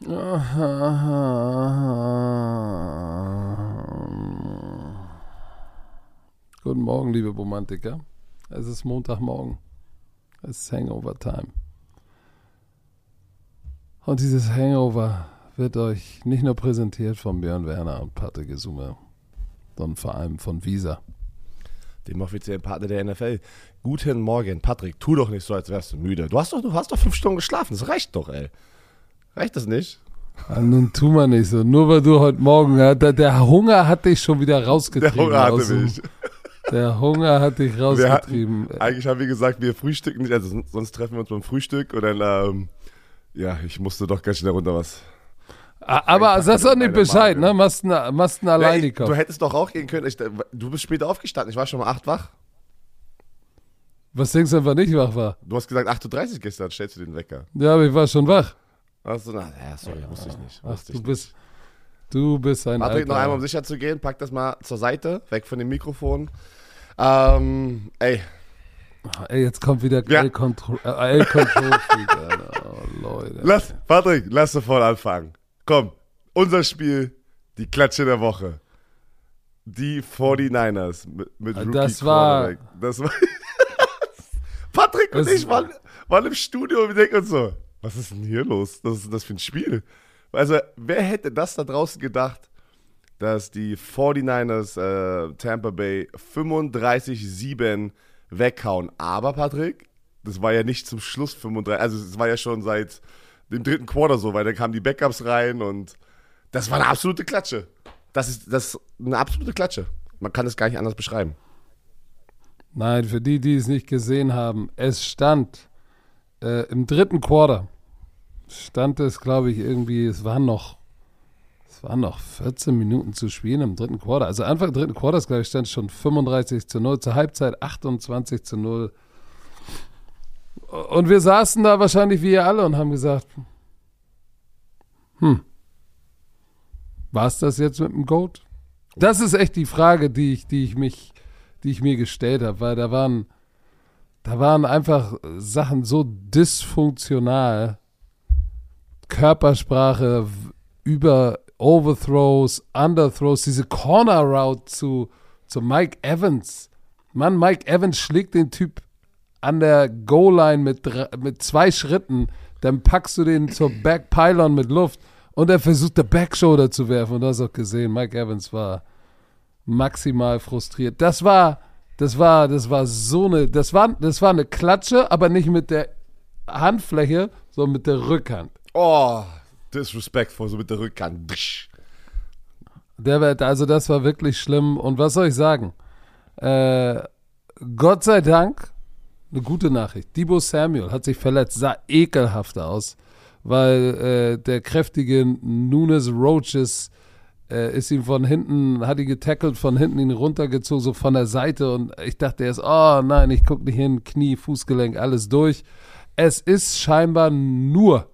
Guten Morgen, liebe Romantiker. Es ist Montagmorgen. Es ist Hangover-Time. Und dieses Hangover wird euch nicht nur präsentiert von Björn Werner und Patrick Gesume, sondern vor allem von Visa. Dem offiziellen Partner der NFL. Guten Morgen, Patrick. Tu doch nicht so, als wärst du müde. Du hast doch, du hast doch fünf Stunden geschlafen. Das reicht doch, ey. Reicht das nicht? Ah, nun tu mal nicht so. Nur weil du heute Morgen, ja, der, der Hunger hat dich schon wieder rausgetrieben. Der Hunger hatte dem- mich. Der Hunger hat dich rausgetrieben. hatten, eigentlich haben wir gesagt, wir frühstücken nicht. Also sonst treffen wir uns beim Frühstück und dann, ähm, ja, ich musste doch ganz schnell runter was. Aber sagst doch nicht Bescheid, Marke. ne? Machst einen, machst einen Ja, alleine ich, du hättest doch auch gehen können. Ich, du bist später aufgestanden. Ich war schon um 8 wach. Was denkst du, einfach nicht wach war? Du hast gesagt 8.30 Uhr gestern. Stellst du den Wecker? Ja, aber ich war schon wach. Achso, na, ja, sorry, wusste ich nicht. Ach, du ich bist, du bist ein Patrick, noch Alter. einmal, um sicher zu gehen, pack das mal zur Seite, weg von dem Mikrofon. Ähm, ey, Ey, jetzt kommt wieder Ja. L-Control äh, L-Control Freak, Alter. Oh, Leute. lass, Patrick, lass sofort anfangen. Komm, unser Spiel, die Klatsche der Woche. Die 49ers mit, mit Rookie das war-. Das war. Patrick und ich waren, waren im Studio und wir denken uns so, was ist denn hier los? Was ist denn das für ein Spiel? Also, wer hätte das da draußen gedacht, dass die 49ers äh, Tampa Bay 35-7 weghauen? Aber, Patrick, das war ja nicht zum Schluss 35, also es war ja schon seit dem dritten Quarter so, weil dann kamen die Backups rein und das war eine absolute Klatsche. Das ist, das ist eine absolute Klatsche. Man kann es gar nicht anders beschreiben. Nein, für die, die es nicht gesehen haben, es stand äh, im dritten Quarter, stand es, glaube ich, irgendwie, es waren noch, es waren noch 14 Minuten zu spielen im dritten Quarter. Also Anfang dritten Quarters, glaube ich, stand es schon 35 zu 0, zur Halbzeit 28 zu 0. Und wir saßen da wahrscheinlich wie ihr alle und haben gesagt, hm, war es das jetzt mit dem Goat? Das ist echt die Frage, die ich, die ich mich die ich mir gestellt habe, weil da waren, da waren einfach Sachen so dysfunktional. Körpersprache über Overthrows, Underthrows, diese Corner Route zu, zu Mike Evans. Mann, Mike Evans schlägt den Typ an der Goal-Line mit, mit zwei Schritten, dann packst du den zur Backpylon mit Luft und er versucht, der Backshoulder zu werfen. Und du hast auch gesehen, Mike Evans war maximal frustriert. Das war, das war, das war so eine, das war, das war eine Klatsche, aber nicht mit der Handfläche, sondern mit der Rückhand. Oh, disrespectful, so mit der Rückhand. Der wird, also das war wirklich schlimm. Und was soll ich sagen? Äh, Gott sei Dank, eine gute Nachricht. Debo Samuel hat sich verletzt, sah ekelhaft aus, weil äh, der kräftige Nunes Roaches äh, ist ihm von hinten, hat ihn getackelt, von hinten ihn runtergezogen, so von der Seite. Und ich dachte erst, oh nein, ich gucke nicht hin, Knie, Fußgelenk, alles durch. Es ist scheinbar nur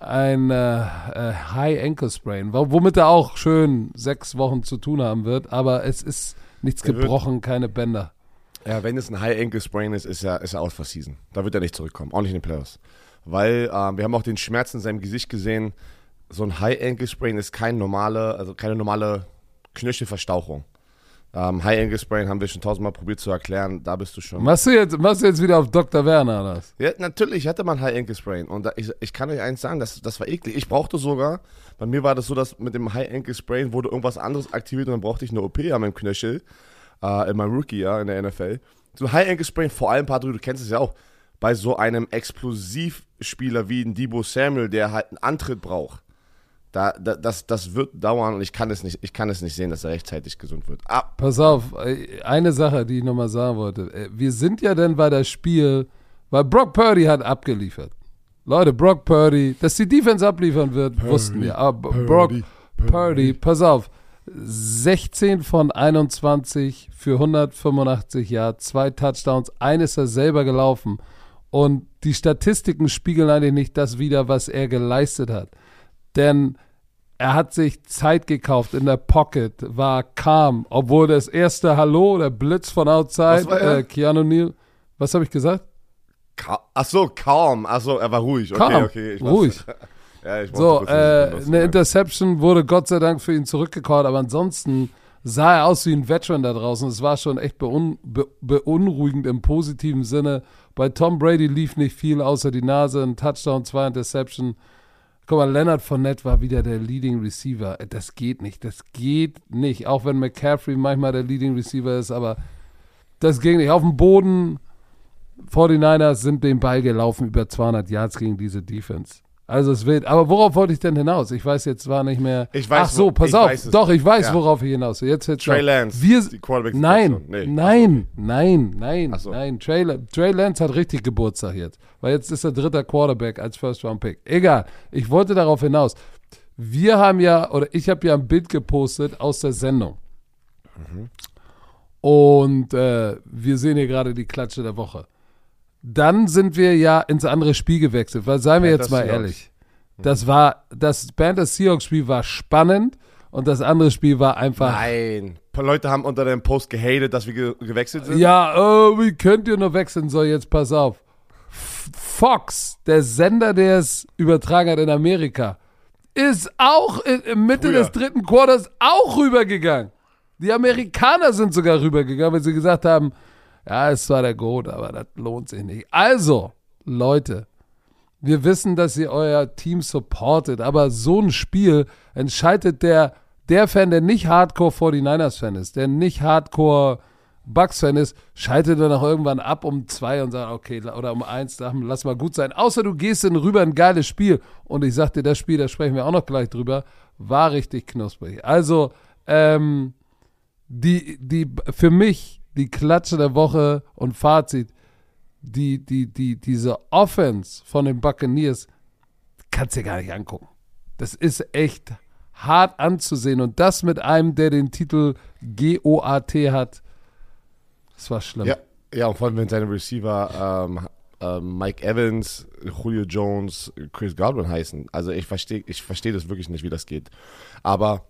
ein äh, äh, High Ankle Sprain, wo- womit er auch schön sechs Wochen zu tun haben wird, aber es ist nichts gebrochen, keine Bänder. Ja, wenn es ein High Ankle Sprain ist, ist er, ist er out for season. Da wird er nicht zurückkommen, auch nicht in den Playoffs. Weil ähm, wir haben auch den Schmerz in seinem Gesicht gesehen. So ein High Ankle Sprain ist kein normale, also keine normale Knöchelverstauchung. Ähm, High Ankle Sprain haben wir schon tausendmal probiert zu erklären. Da bist du schon. Machst du jetzt, machst du jetzt wieder auf Dr. Werner was? Ja, natürlich hatte man High Ankle Sprain. Und da, ich, ich kann euch eins sagen, das, das war eklig. Ich brauchte sogar, bei mir war das so, dass mit dem High Ankle Sprain wurde irgendwas anderes aktiviert und dann brauchte ich eine OP an meinem Knöchel, äh, in meinem Rookie-Jahr in der NFL. So ein High Ankle Sprain, vor allem, Patrick, du kennst es ja auch, bei so einem Explosivspieler wie ein Debo Samuel, der halt einen Antritt braucht. Da, da, das, das wird dauern und ich kann es nicht, ich kann es nicht sehen, dass er rechtzeitig gesund wird. Ah, Pass auf, äh, eine Sache, die ich nochmal sagen wollte. Äh, Wir sind ja dann bei das Spiel, weil Brock Purdy hat abgeliefert. Leute, Brock Purdy, dass die Defense abliefern wird, wussten wir. Aber Brock Purdy, pass auf, 16 von 21 für 185 Yards, zwei Touchdowns, eines er selber gelaufen. Und die Statistiken spiegeln eigentlich nicht das wider, was er geleistet hat. Denn er hat sich Zeit gekauft in der Pocket, war calm, obwohl das erste Hallo, der Blitz von outside, äh, Keanu Neal, was habe ich gesagt? ka ach so, kaum. Ach so, er war ruhig. Okay, Calm, okay. ich weiß- ruhig. Ja, ich So, äh, du eine. Interception wurde Gott sei Dank für ihn zurückgecallt, aber ansonsten sah er aus wie ein Veteran da draußen. Es war schon echt beun be beunruhigend im positiven Sinne. Bei Tom Brady lief nicht viel außer die Nase, ein Touchdown, zwei Interception. Guck mal, Leonard Fournette war wieder der Leading Receiver. Äh, Das geht nicht, das geht nicht. Auch wenn McCaffrey manchmal der Leading Receiver ist, aber das ging nicht. Auf dem Boden, 49ers sind den Ball gelaufen über 200 Yards gegen diese Defense. Also es wird. Aber worauf wollte ich denn hinaus? Ich weiß jetzt war nicht mehr. Ich weiß, Ach so, pass auf. Doch, ich weiß, Ja. worauf ich hinaus will. Jetzt jetzt Trey. Lance, Wir, die quarterback nein, Nee. nein, nein, nein, so. nein. Trey, Trey Lance hat richtig Geburtstag jetzt, weil jetzt ist er dritter Quarterback als First Round Pick. Egal. Ich wollte darauf hinaus. Wir haben ja oder ich habe ja ein Bild gepostet aus der Sendung. Und äh, wir sehen hier gerade die Klatsche der Woche. Dann sind wir ja ins andere Spiel gewechselt, weil seien wir Panthers jetzt mal Seahawks. ehrlich. Das war, das Panthers Seahawks Spiel war spannend und das andere Spiel war einfach. Nein. Ein paar Leute haben unter dem Post gehatet, dass wir ge gewechselt sind. Ja, oh, wie könnt ihr nur wechseln? So, jetzt pass auf. Fox, der Sender, der es übertragen hat in Amerika, ist auch in, in Mitte Früher. des dritten Quarters auch rübergegangen. Die Amerikaner sind sogar rübergegangen, weil sie gesagt haben, ja, es war der Goat, aber das lohnt sich nicht. Also, Leute, wir wissen, dass ihr euer Team supportet, aber so ein Spiel entscheidet der, der Fan, der nicht Hardcore 49ers-Fan ist, der nicht Hardcore Bucks-Fan ist, schaltet dann auch irgendwann ab um zwei und sagt, okay, oder um eins, dann lass mal gut sein. Außer du gehst in rüber ein geiles Spiel. Und ich sag dir, das Spiel, da sprechen wir auch noch gleich drüber, war richtig knusprig. Also, ähm, die, die, für mich, die Klatsche der Woche und Fazit, die, die, die, diese Offense von den Buccaneers kannst du dir gar nicht angucken. Das ist echt hart anzusehen und das mit einem, der den Titel GOAT hat, das war schlimm. Ja, ja, und vor allem, wenn seine Receiver ähm, ähm, Mike Evans, Julio Jones, Chris Godwin heißen. Also ich verstehe ich versteh das wirklich nicht, wie das geht. Aber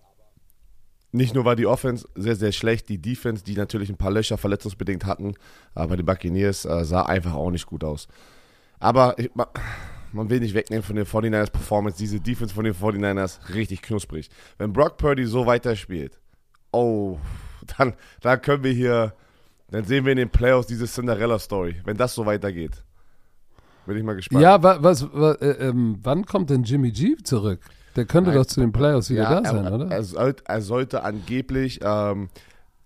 nicht nur war die Offense sehr, sehr schlecht, die Defense, die natürlich ein paar Löcher verletzungsbedingt hatten, aber die Buccaneers äh, sah einfach auch nicht gut aus. Aber ich, ma- man will nicht wegnehmen von den 49ers Performance, diese Defense von den 49ers richtig knusprig. Wenn Brock Purdy so weiterspielt, oh, dann, dann können wir hier, dann sehen wir in den Playoffs diese Cinderella-Story, wenn das so weitergeht. Bin ich mal gespannt. Ja, wa, was, wa, äh, ähm, wann kommt denn Jimmy G zurück? Der könnte Nein. doch zu den Playoffs wieder Ja, da sein, er, oder? Er, sollte, er sollte angeblich, ähm,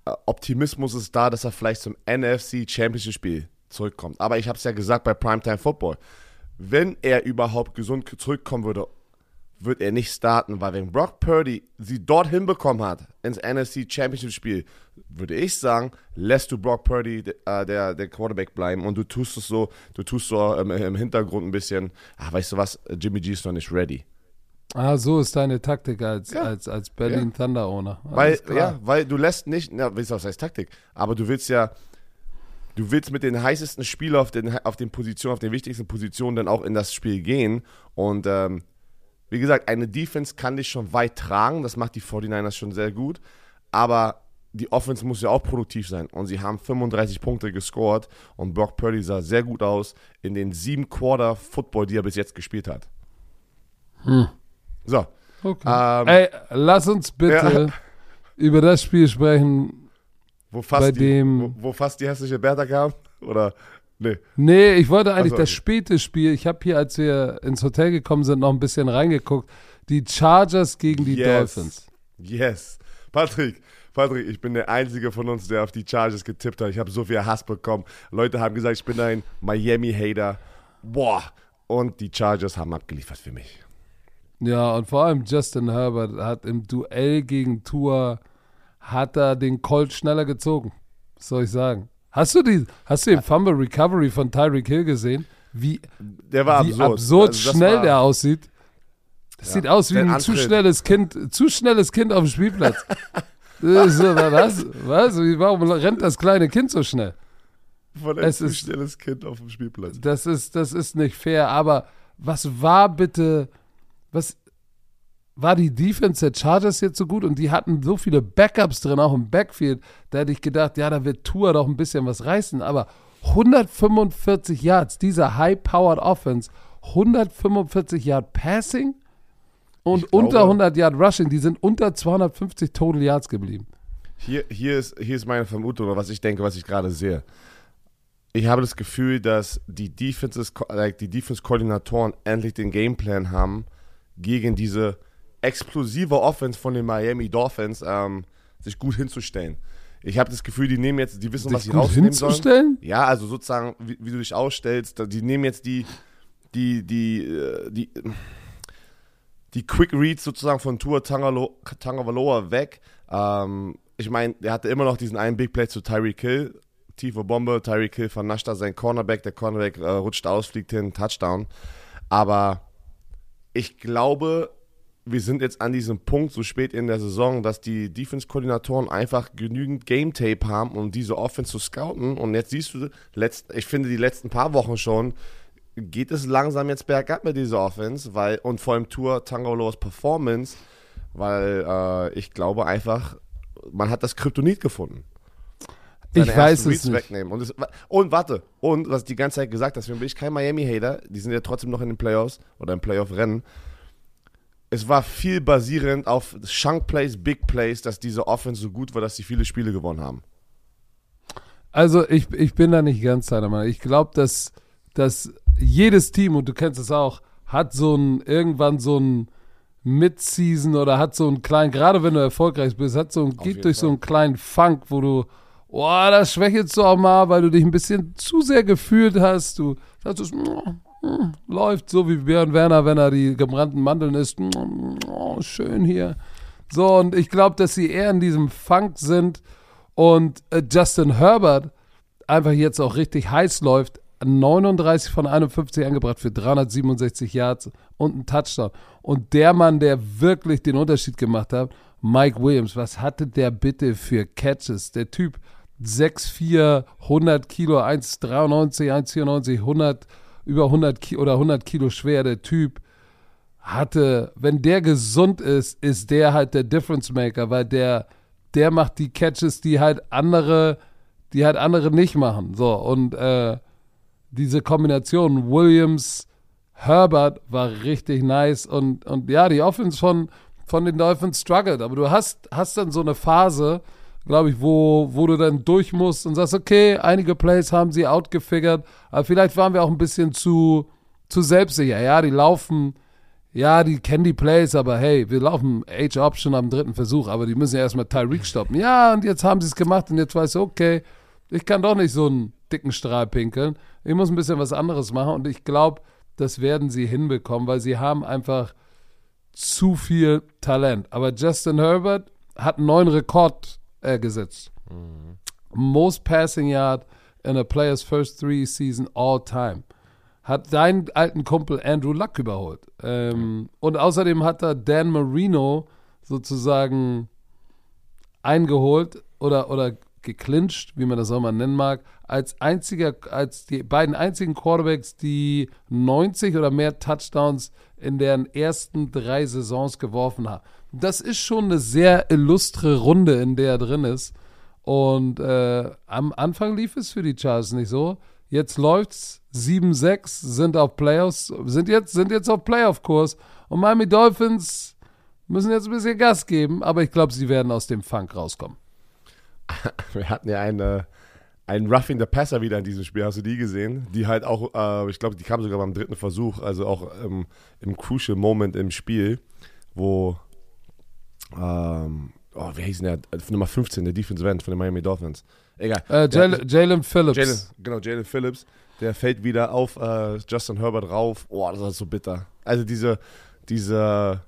äh, Optimismus ist da, dass er vielleicht zum NFC Championship Spiel zurückkommt. Aber ich habe es ja gesagt bei Primetime Football. Wenn er überhaupt gesund zurückkommen würde, wird er nicht starten, weil wenn Brock Purdy sie dort hinbekommen hat, ins NFC Championship Spiel, würde ich sagen, lässt du Brock Purdy äh, der, der Quarterback bleiben und du tust es so, du tust so ähm, im Hintergrund ein bisschen, ach, weißt du was, Jimmy G ist noch nicht ready. Ah, so ist deine Taktik als, Ja. als, als Berlin Thunder Owner. Weil, klar. ja, weil du lässt nicht, na, weißt du, was heißt Taktik, aber du willst ja, du willst mit den heißesten Spielern auf den, auf den Positionen, auf den wichtigsten Positionen dann auch in das Spiel gehen und ähm, wie gesagt, eine Defense kann dich schon weit tragen, das macht die 49ers schon sehr gut, aber die Offense muss ja auch produktiv sein und sie haben 35 Punkte gescored und Brock Purdy sah sehr gut aus in den sieben Quarter Football, die er bis jetzt gespielt hat. So, Okay. ähm, Ey, lass uns bitte über das Spiel sprechen. wo, fast bei die, dem- wo, wo fast die hässliche Bertha kam? Oder, nee. Nee, ich wollte eigentlich so, das okay. späte Spiel. Ich habe hier, als wir ins Hotel gekommen sind, noch ein bisschen reingeguckt. Die Chargers gegen die Yes. Dolphins. Yes. Patrick, Patrick, ich bin der Einzige von uns, der auf die Chargers getippt hat. Ich habe so viel Hass bekommen. Leute haben gesagt, ich bin ein Miami-Hater. Boah. Und die Chargers haben abgeliefert für mich. Ja, und vor allem Justin Herbert hat im Duell gegen Tour hat er den Colt schneller gezogen. Was soll ich sagen? Hast du die, hast du den Fumble Recovery von Tyreek Hill gesehen? Wie, Der war wie absurd. absurd Also schnell war- der aussieht. Das Ja. sieht aus wie ein zu Antritt. schnelles Kind, zu schnelles Kind auf dem Spielplatz. So, was? Was? Warum rennt das kleine Kind so schnell? Von ein Es zu ist- schnelles Kind auf dem Spielplatz. Das ist, das ist nicht fair, aber was war bitte, was war die Defense der Chargers jetzt so gut und die hatten so viele Backups drin, auch im Backfield, da hätte ich gedacht, ja, da wird Tour doch ein bisschen was reißen, aber 145 Yards, dieser High-Powered Offense, 145 Yard Passing, und Ich unter glaube- 100 Yard Rushing. Die sind unter 250 Total Yards geblieben. Hier, hier, ist, hier ist meine Vermutung oder was ich denke, was ich gerade sehe. Ich habe das Gefühl, dass die Defenses, like die Defense-Koordinatoren endlich den Gameplan haben, gegen diese explosive Offense von den Miami Dolphins ähm, sich gut hinzustellen. Ich habe das Gefühl, die nehmen jetzt, die wissen, was Sich sie gut rausnehmen sollen. Ja, also sozusagen, wie, wie du dich ausstellst, die nehmen jetzt die, die, die, äh, die, die Quick Reads sozusagen von Tua Tagovailoa weg. Ähm, ich meine, der hatte immer noch diesen einen Big Play zu Tyreek Hill, tiefe Bombe, Tyreek Hill vernascht da seinen Cornerback, der Cornerback äh, rutscht aus, fliegt hin, Touchdown. Aber ich glaube, wir sind jetzt an diesem Punkt so spät in der Saison, dass die Defense-Koordinatoren einfach genügend Game-Tape haben, um diese Offense zu scouten. Und jetzt siehst du, letzt, ich finde die letzten paar Wochen schon, geht es langsam jetzt bergab mit dieser Offense, weil, und vor allem Tour Tangoloas Performance, weil äh, ich glaube einfach, man hat das Kryptonit gefunden. Ich weiß Reads nicht. Wegnehmen. Und, es, und warte, und was ich die ganze Zeit gesagt hast, bin ich kein Miami-Hater, die sind ja trotzdem noch in den Playoffs oder im Playoff-Rennen. Es war viel basierend auf Chunk Plays, Big Plays, dass diese Offense so gut war, dass sie viele Spiele gewonnen haben. Also ich, ich bin da nicht ganz deiner Meinung. Ich glaube, dass, dass jedes Team, und du kennst es auch, hat so ein, irgendwann so ein Mid-Season oder hat so einen kleinen, gerade wenn du erfolgreich bist, hat so ein, geht durch so Fall. einen kleinen Funk, wo du, oh, das schwächelst du auch mal, weil du dich ein bisschen zu sehr gefühlt hast. Du sagst, läuft so wie Björn Werner, wenn er die gebrannten Mandeln isst. Oh, schön hier. So, und ich glaube, dass sie eher in diesem Funk sind und äh, Justin Herbert einfach jetzt auch richtig heiß läuft. 39 von 51 angebracht für 367 Yards und einen Touchdown. Und der Mann, der wirklich den Unterschied gemacht hat, Mike Williams, was hatte der bitte für Catches? Der Typ 6'4, 100 Kilo, 1,93, 1,94, 100, über 100 Kilo oder 100 Kilo schwer. Der Typ hatte, wenn der gesund ist, ist der halt der Difference Maker, weil der, der macht die Catches, die halt andere, die halt andere nicht machen. So, und äh, diese Kombination Williams, Herbert war richtig nice und, und ja, die Offense von, von den Dolphins struggled, aber du hast, hast dann so eine Phase, glaube ich, wo, wo du dann durch musst und sagst, okay, einige Plays haben sie outgefigert, aber vielleicht waren wir auch ein bisschen zu, zu selbstsicher. Ja, die laufen, ja, die kennen die Plays, aber hey, wir laufen Age-Option am dritten Versuch, aber die müssen ja erstmal Tyreek stoppen. Ja, und jetzt haben sie es gemacht und jetzt weißt du, okay, ich kann doch nicht so einen dicken Strahl pinkeln. Ich muss ein bisschen was anderes machen und ich glaube, das werden sie hinbekommen, weil sie haben einfach zu viel Talent. Aber Justin Herbert hat einen neuen Rekord äh, gesetzt. Most Passing Yard in a player's first three season all time. Hat deinen alten Kumpel Andrew Luck überholt. Ähm, und außerdem hat er Dan Marino sozusagen eingeholt oder, oder geclincht, wie man das auch mal nennen mag, als einziger, als die beiden einzigen Quarterbacks, die 90 oder mehr Touchdowns in deren ersten drei Saisons geworfen haben. Das ist schon eine sehr illustre Runde, in der er drin ist. Und äh, am Anfang lief es für die Chargers nicht so. Jetzt läuft's 7-6, sind auf Playoffs, sind jetzt, sind jetzt auf Playoff-Kurs. Und Miami Dolphins müssen jetzt ein bisschen Gas geben, aber ich glaube, sie werden aus dem Funk rauskommen. Wir hatten ja eine, einen Roughing the Passer wieder in diesem Spiel. Hast du die gesehen? Die halt auch, äh, ich glaube, die kam sogar beim dritten Versuch, also auch ähm, im Crucial Moment im Spiel, wo, ähm, oh, wie hieß denn der? Nummer 15, der Defensive End von den Miami Dolphins. Egal. Äh, Jalen Phillips. Jalen, genau, Jalen Phillips, der fällt wieder auf äh, Justin Herbert rauf. Oh, das ist so bitter. Also diese, diese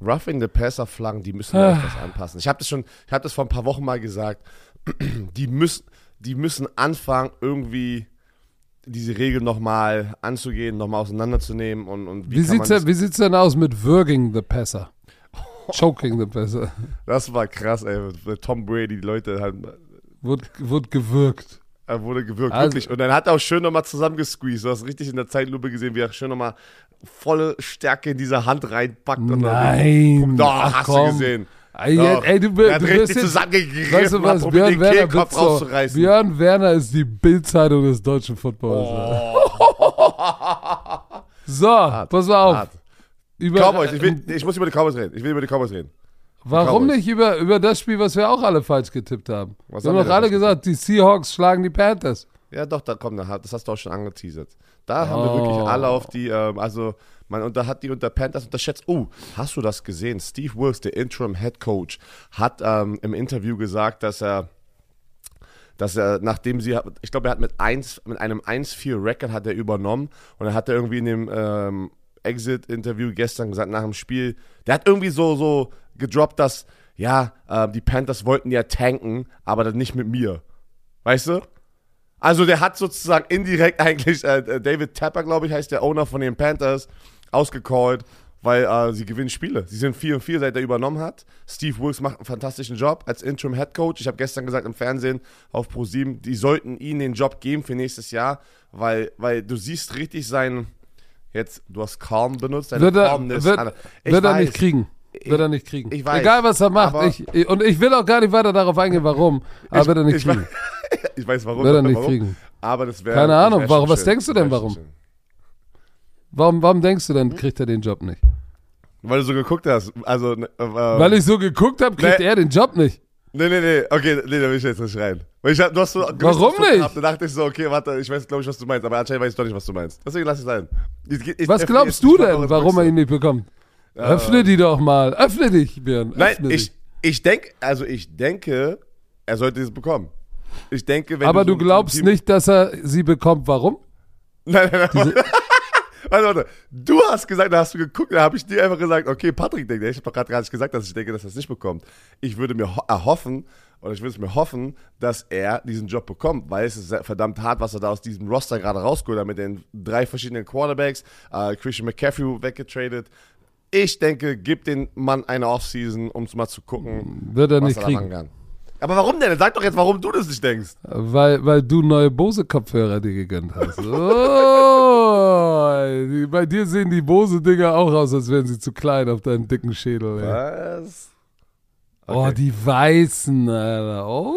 Roughing the Passer Flaggen, die müssen Ah. wir etwas anpassen. Ich habe das schon, ich habe das vor ein paar Wochen mal gesagt. Die müssen, die müssen anfangen irgendwie diese Regel nochmal anzugehen, nochmal auseinanderzunehmen und, und wie, Wie sieht's, denn, wie sieht's denn aus mit Würging the Passer? Choking the Passer. das, war krass, ey. Tom Brady, die Leute halt, Wurde, wurde gewürgt. er wurde gewürgt, Also- wirklich. Und dann hat er auch schön nochmal zusammengesqueezed. Du hast richtig in der Zeitlupe gesehen, wie er schön nochmal volle Stärke in diese Hand reinpackt. und dann- Nein. Doch, Ach, hast komm. du gesehen. Ey, Doch. ey, du, Er hat du richtig zusammengegriffen, weißt du was, Björn den Werner, Kehlkopf so, rauszureißen. Björn Werner ist die Bildzeitung des deutschen Footballs. Oh. So, pass mal auf. Hart. Über. Cowboys, ich, will, ich muss über die Cowboys reden. Ich will über die Cowboys reden. Warum Cowboys. nicht über, über das Spiel, was wir auch alle falsch getippt haben? Was wir haben doch alle gesagt, die Seahawks schlagen die Panthers. Ja, doch, da kommt, das hast du auch schon angeteasert. Da haben wir wirklich Oh. alle auf die, ähm, also man unter, hat die unter Panthers unterschätzt. Oh, hast du das gesehen? Steve Wilkes, der Interim Head Coach, hat ähm, im Interview gesagt, dass er, dass er, nachdem sie, ich glaube, er hat mit, 1, mit einem 1-4-Record hat er übernommen und er hat er irgendwie in dem ähm, Exit-Interview gestern gesagt, nach dem Spiel, der hat irgendwie so, so gedroppt, dass, ja, äh, die Panthers wollten ja tanken, aber dann nicht mit mir. Weißt du? Also der hat sozusagen indirekt eigentlich äh, David Tapper, glaube ich, heißt der Owner von den Panthers, ausgecallt, weil äh, sie gewinnen Spiele. Sie sind 4 und 4, seit er übernommen hat. Steve Wilkes macht einen fantastischen Job als Interim Head Coach. Ich habe gestern gesagt im Fernsehen auf Pro7, die sollten ihm den Job geben für nächstes Jahr, weil, weil du siehst richtig sein, jetzt, du hast calm benutzt, deine Wird er, wird, wird er nicht kriegen. Wird er nicht kriegen. ich weiß, Egal, was er macht. Ich, ich, und ich will auch gar nicht weiter darauf eingehen, warum. Aber wird er nicht ich kriegen. weiß- ich weiß warum. Wird er nicht warum, kriegen. Aber das wäre. Keine Ahnung, wär warum- was schön. denkst du denn, warum? Warum, warum denkst du dann, kriegt er den Job nicht? Weil du so geguckt hast. Also, äh, Weil ich so geguckt habe, kriegt Nee. er den Job nicht. Nee, nee, nee, okay, nee, da will ich jetzt nicht rein. Weil ich hab, du hast so Warum gewisses nicht? Da dachte ich so, okay, warte, ich weiß, glaube ich, was du meinst, aber anscheinend weiß ich doch nicht, was du meinst. Deswegen lass es sein. Ich, ich, Was ich- glaubst ich- du ich denn, warum er ihn nicht bekommt? Öffne die doch mal. Öffne dich, Björn. Nein, Öffne ich, dich. ich denke, also ich denke, er sollte es bekommen. Ich denke, wenn Aber du, du so glaubst Team- nicht, dass er sie bekommt. Warum? Nein, nein, nein. Warte, warte. Du hast gesagt, da hast du geguckt, da habe ich dir einfach gesagt, okay, Patrick denkt, ich habe doch gerade gar nicht gesagt, dass ich denke, dass er es nicht bekommt. Ich würde mir ho- erhoffen, oder ich würde es mir hoffen, dass er diesen Job bekommt, weil es ist verdammt hart, was er da aus diesem Roster gerade rausgeholt hat mit den drei verschiedenen Quarterbacks, äh, Christian McCaffrey weggetradet. Ich denke, gib den Mann eine Offseason, um es mal zu gucken, Wird er was nicht er da machen kriegen. kann. Aber warum denn? Sag doch jetzt, warum du das nicht denkst. Weil, weil du neue Bose-Kopfhörer dir gegönnt hast. Oh, bei dir sehen die Bose-Dinger auch aus, als wären sie zu klein auf deinen dicken Schädel. Ey. Was? Oh, die weißen, Alter. Oh.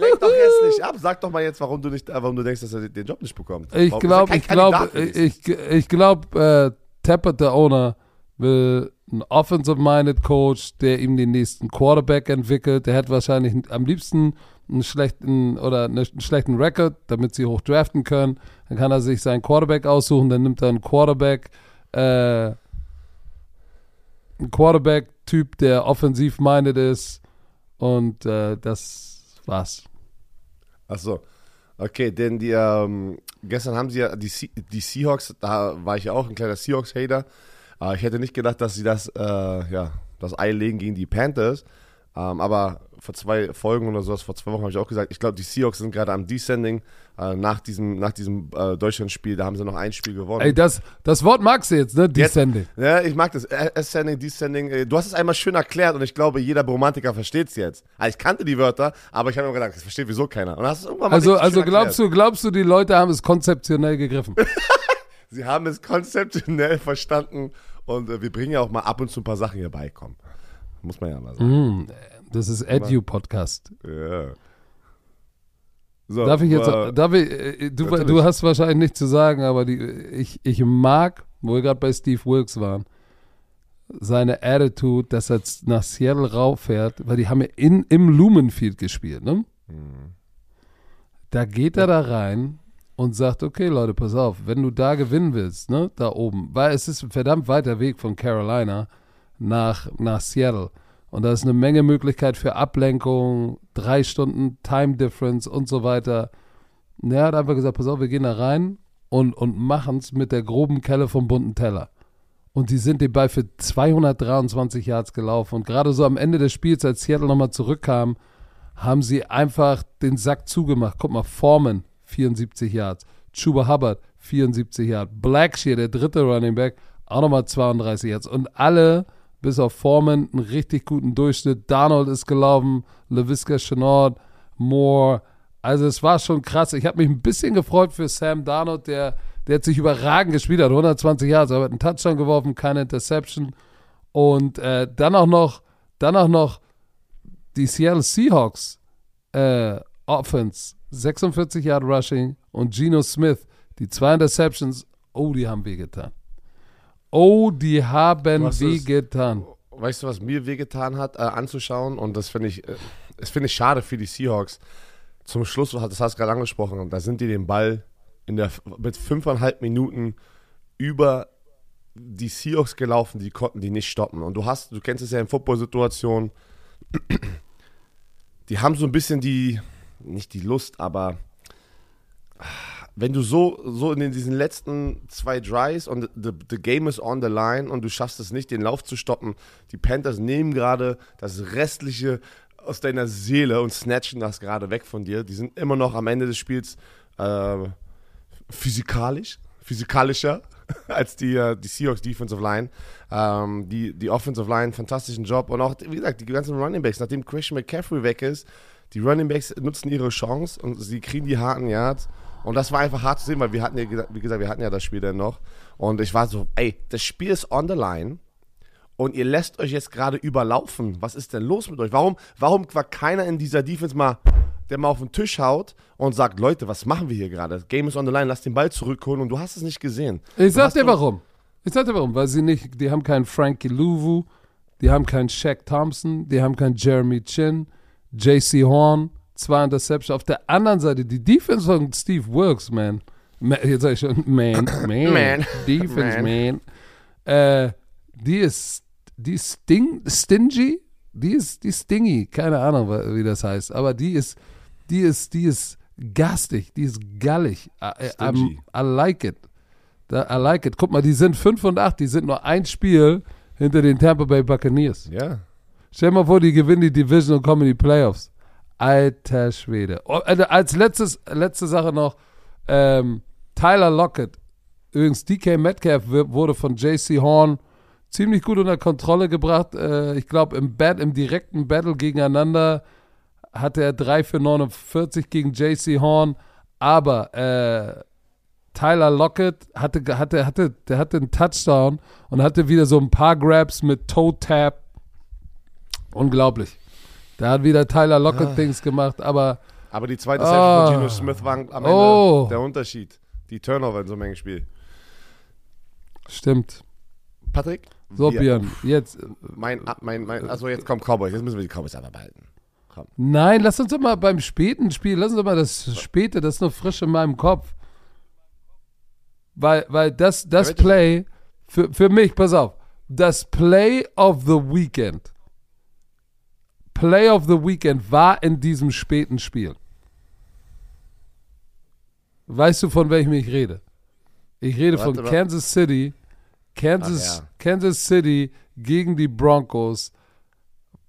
Leg doch jetzt nicht ab. Sag doch mal jetzt, warum du nicht, äh, warum du denkst, dass er den Job nicht bekommt. Ich glaube, ich glaube, ich, ich glaube, äh, Tappert, der Owner, will einen offensive-minded Coach, der ihm den nächsten Quarterback entwickelt. Der hat wahrscheinlich am liebsten einen schlechten oder einen schlechten Record, damit sie hoch draften können. Dann kann er sich seinen Quarterback aussuchen, dann nimmt er einen Quarterback, äh, einen Quarterback-Typ, der offensiv-minded ist und äh, das war's. Ach so. Okay, denn die, ähm, gestern haben sie ja die, die Seahawks, da war ich ja auch ein kleiner Seahawks-Hater. Äh, ich hätte nicht gedacht, dass sie das, äh, ja, das Ei legen gegen die Panthers. Ähm, aber vor zwei Folgen oder sowas, vor zwei Wochen habe ich auch gesagt, ich glaube, die Seahawks sind gerade am Descending. Äh, nach diesem, nach diesem äh, Deutschlandspiel, da haben sie noch ein Spiel gewonnen. Ey, das, das Wort magst du jetzt, ne? Descending. Ja, ich mag das. Äh, Ascending, Descending. äh, Du hast es einmal schön erklärt und ich glaube, jeder Bromantiker versteht es jetzt. Also ich kannte die Wörter, aber ich habe mir gedacht, das versteht wieso keiner. Und hast es irgendwann mal Also, also glaubst erklärt. du, glaubst du, die Leute haben es konzeptionell gegriffen? Sie haben es konzeptionell verstanden und äh, wir bringen ja auch mal ab und zu ein paar Sachen hier bei, komm. Muss man ja mal sagen. Hm, das ist Edu-Podcast. Ja. So, Darf ich jetzt, äh, darf ich, äh, du, natürlich. du hast wahrscheinlich nichts zu sagen, aber die, ich, ich mag, wo wir gerade bei Steve Wilkes waren, seine Attitude, dass er nach Seattle rauffährt, weil die haben ja in, im Lumenfield gespielt, ne? Mhm. Da geht er da rein und sagt, okay, Leute, pass auf, wenn du da gewinnen willst, ne, da oben, weil es ist ein verdammt weiter Weg von Carolina nach, nach Seattle. Und da ist eine Menge Möglichkeit für Ablenkung, drei Stunden Time Difference und so weiter. Und er hat einfach gesagt, pass auf, wir gehen da rein und, und machen es mit der groben Kelle vom bunten Teller. Und die sind den Ball für 223 Yards gelaufen. Und gerade so am Ende des Spiels, als Seattle nochmal zurückkam, haben sie einfach den Sack zugemacht. Guck mal, Foreman, 74 Yards. Chuba Hubbard, 74 Yards. Blackshear, der dritte Running Back, auch nochmal 32 Yards. Und alle, bis auf Foreman, einen richtig guten Durchschnitt. Darnold ist gelaufen, LaVisca Chenault, Moore. Also es war schon krass. Ich habe mich ein bisschen gefreut für Sam Darnold, der, der hat sich überragend gespielt hat. 120 Yards, aber hat einen Touchdown geworfen, keine Interception. Und äh, dann auch noch, dann auch noch die Seattle Seahawks äh, Offense, 46 Yard Rushing und Geno Smith, die zwei Interceptions, oh, die haben wehgetan. Oh, die haben Was weh ist- getan. Weißt du, was mir wehgetan hat, äh, anzuschauen? Und das finde ich, äh, das finde ich schade für die Seahawks. Zum Schluss, das hast du gerade angesprochen, da sind die den Ball in der, mit fünfeinhalb Minuten über die Seahawks gelaufen, die konnten die nicht stoppen. Und du hast, du kennst es ja in Football-Situationen, die haben so ein bisschen die, nicht die Lust, aber wenn du so, so in diesen letzten zwei Drives und the, the game is on the line und du schaffst es nicht, den Lauf zu stoppen, die Panthers nehmen gerade das Restliche aus deiner Seele und snatchen das gerade weg von dir. Die sind immer noch am Ende des Spiels äh, physikalisch, physikalischer als die, äh, die Seahawks Defensive Line. Ähm, die, die Offensive Line, fantastischen Job. Und auch, wie gesagt, die ganzen Running Backs, nachdem Christian McCaffrey weg ist, die Running Backs nutzen ihre Chance und sie kriegen die harten Yards. Und das war einfach hart zu sehen, weil wir hatten ja, wie gesagt, wir hatten ja das Spiel dann noch. Und ich war so, ey, das Spiel ist on the line und ihr lässt euch jetzt gerade überlaufen. Was ist denn los mit euch? Warum, warum war keiner in dieser Defense mal, der mal auf den Tisch haut und sagt, Leute, was machen wir hier gerade? Das Game is on the line, lass den Ball zurückholen und du hast es nicht gesehen. Ich sag dir warum. Ich sag dir warum, weil sie nicht, die haben keinen Frankie Louvu, die haben keinen Shaq Thompson, die haben keinen Jeremy Chin, JC Horn, zwei Interception. Auf der anderen Seite, die Defense von Steve Wilkes, man. Ma- Jetzt sag ich schon, man, man, Man. Defense, Man. man. Äh, die ist, die ist sting, stingy, die ist, die ist stingy, keine Ahnung, wie das heißt, aber die ist, die ist, die ist garstig, die ist gallig. I, I. I like it. I like it. Guck mal, die sind 5 und 8, die sind nur ein Spiel hinter den Tampa Bay Buccaneers. Ja. Stell dir mal vor, die gewinnen die Division und kommen in die Playoffs. Alter Schwede. Oh, äh, als letztes, letzte Sache noch, ähm, Tyler Lockett. Übrigens, DK Metcalf wurde von JC Horn ziemlich gut unter Kontrolle gebracht. Äh, ich glaube, im, im direkten Battle gegeneinander hatte er 3 für 49 gegen JC Horn. Aber äh, Tyler Lockett hatte, hatte, hatte, der hatte einen Touchdown und hatte wieder so ein paar Grabs mit Toe Tap. Unglaublich. Der hat wieder Tyler Lockett Dings gemacht, aber Aber die zweite Ah. Session von Geno Smith war am Ende Oh. der Unterschied. Die Turnover in so einem engen Spiel. stimmt. Patrick? So, wir- Björn, jetzt. Mein, mein, mein, also jetzt kommt Cowboys. Jetzt müssen wir die Cowboys aber behalten. Nein, lass uns doch mal beim späten Spiel, lass uns doch mal das späte, das ist noch frisch in meinem Kopf. Weil, weil das, das. Play, für, für mich, pass auf, das Play of the Weekend, Play of the Weekend war in diesem späten Spiel. Weißt du, von welchem ich rede? Ich rede Warte von. Kansas City, Kansas, Ach ja. Kansas City gegen die Broncos.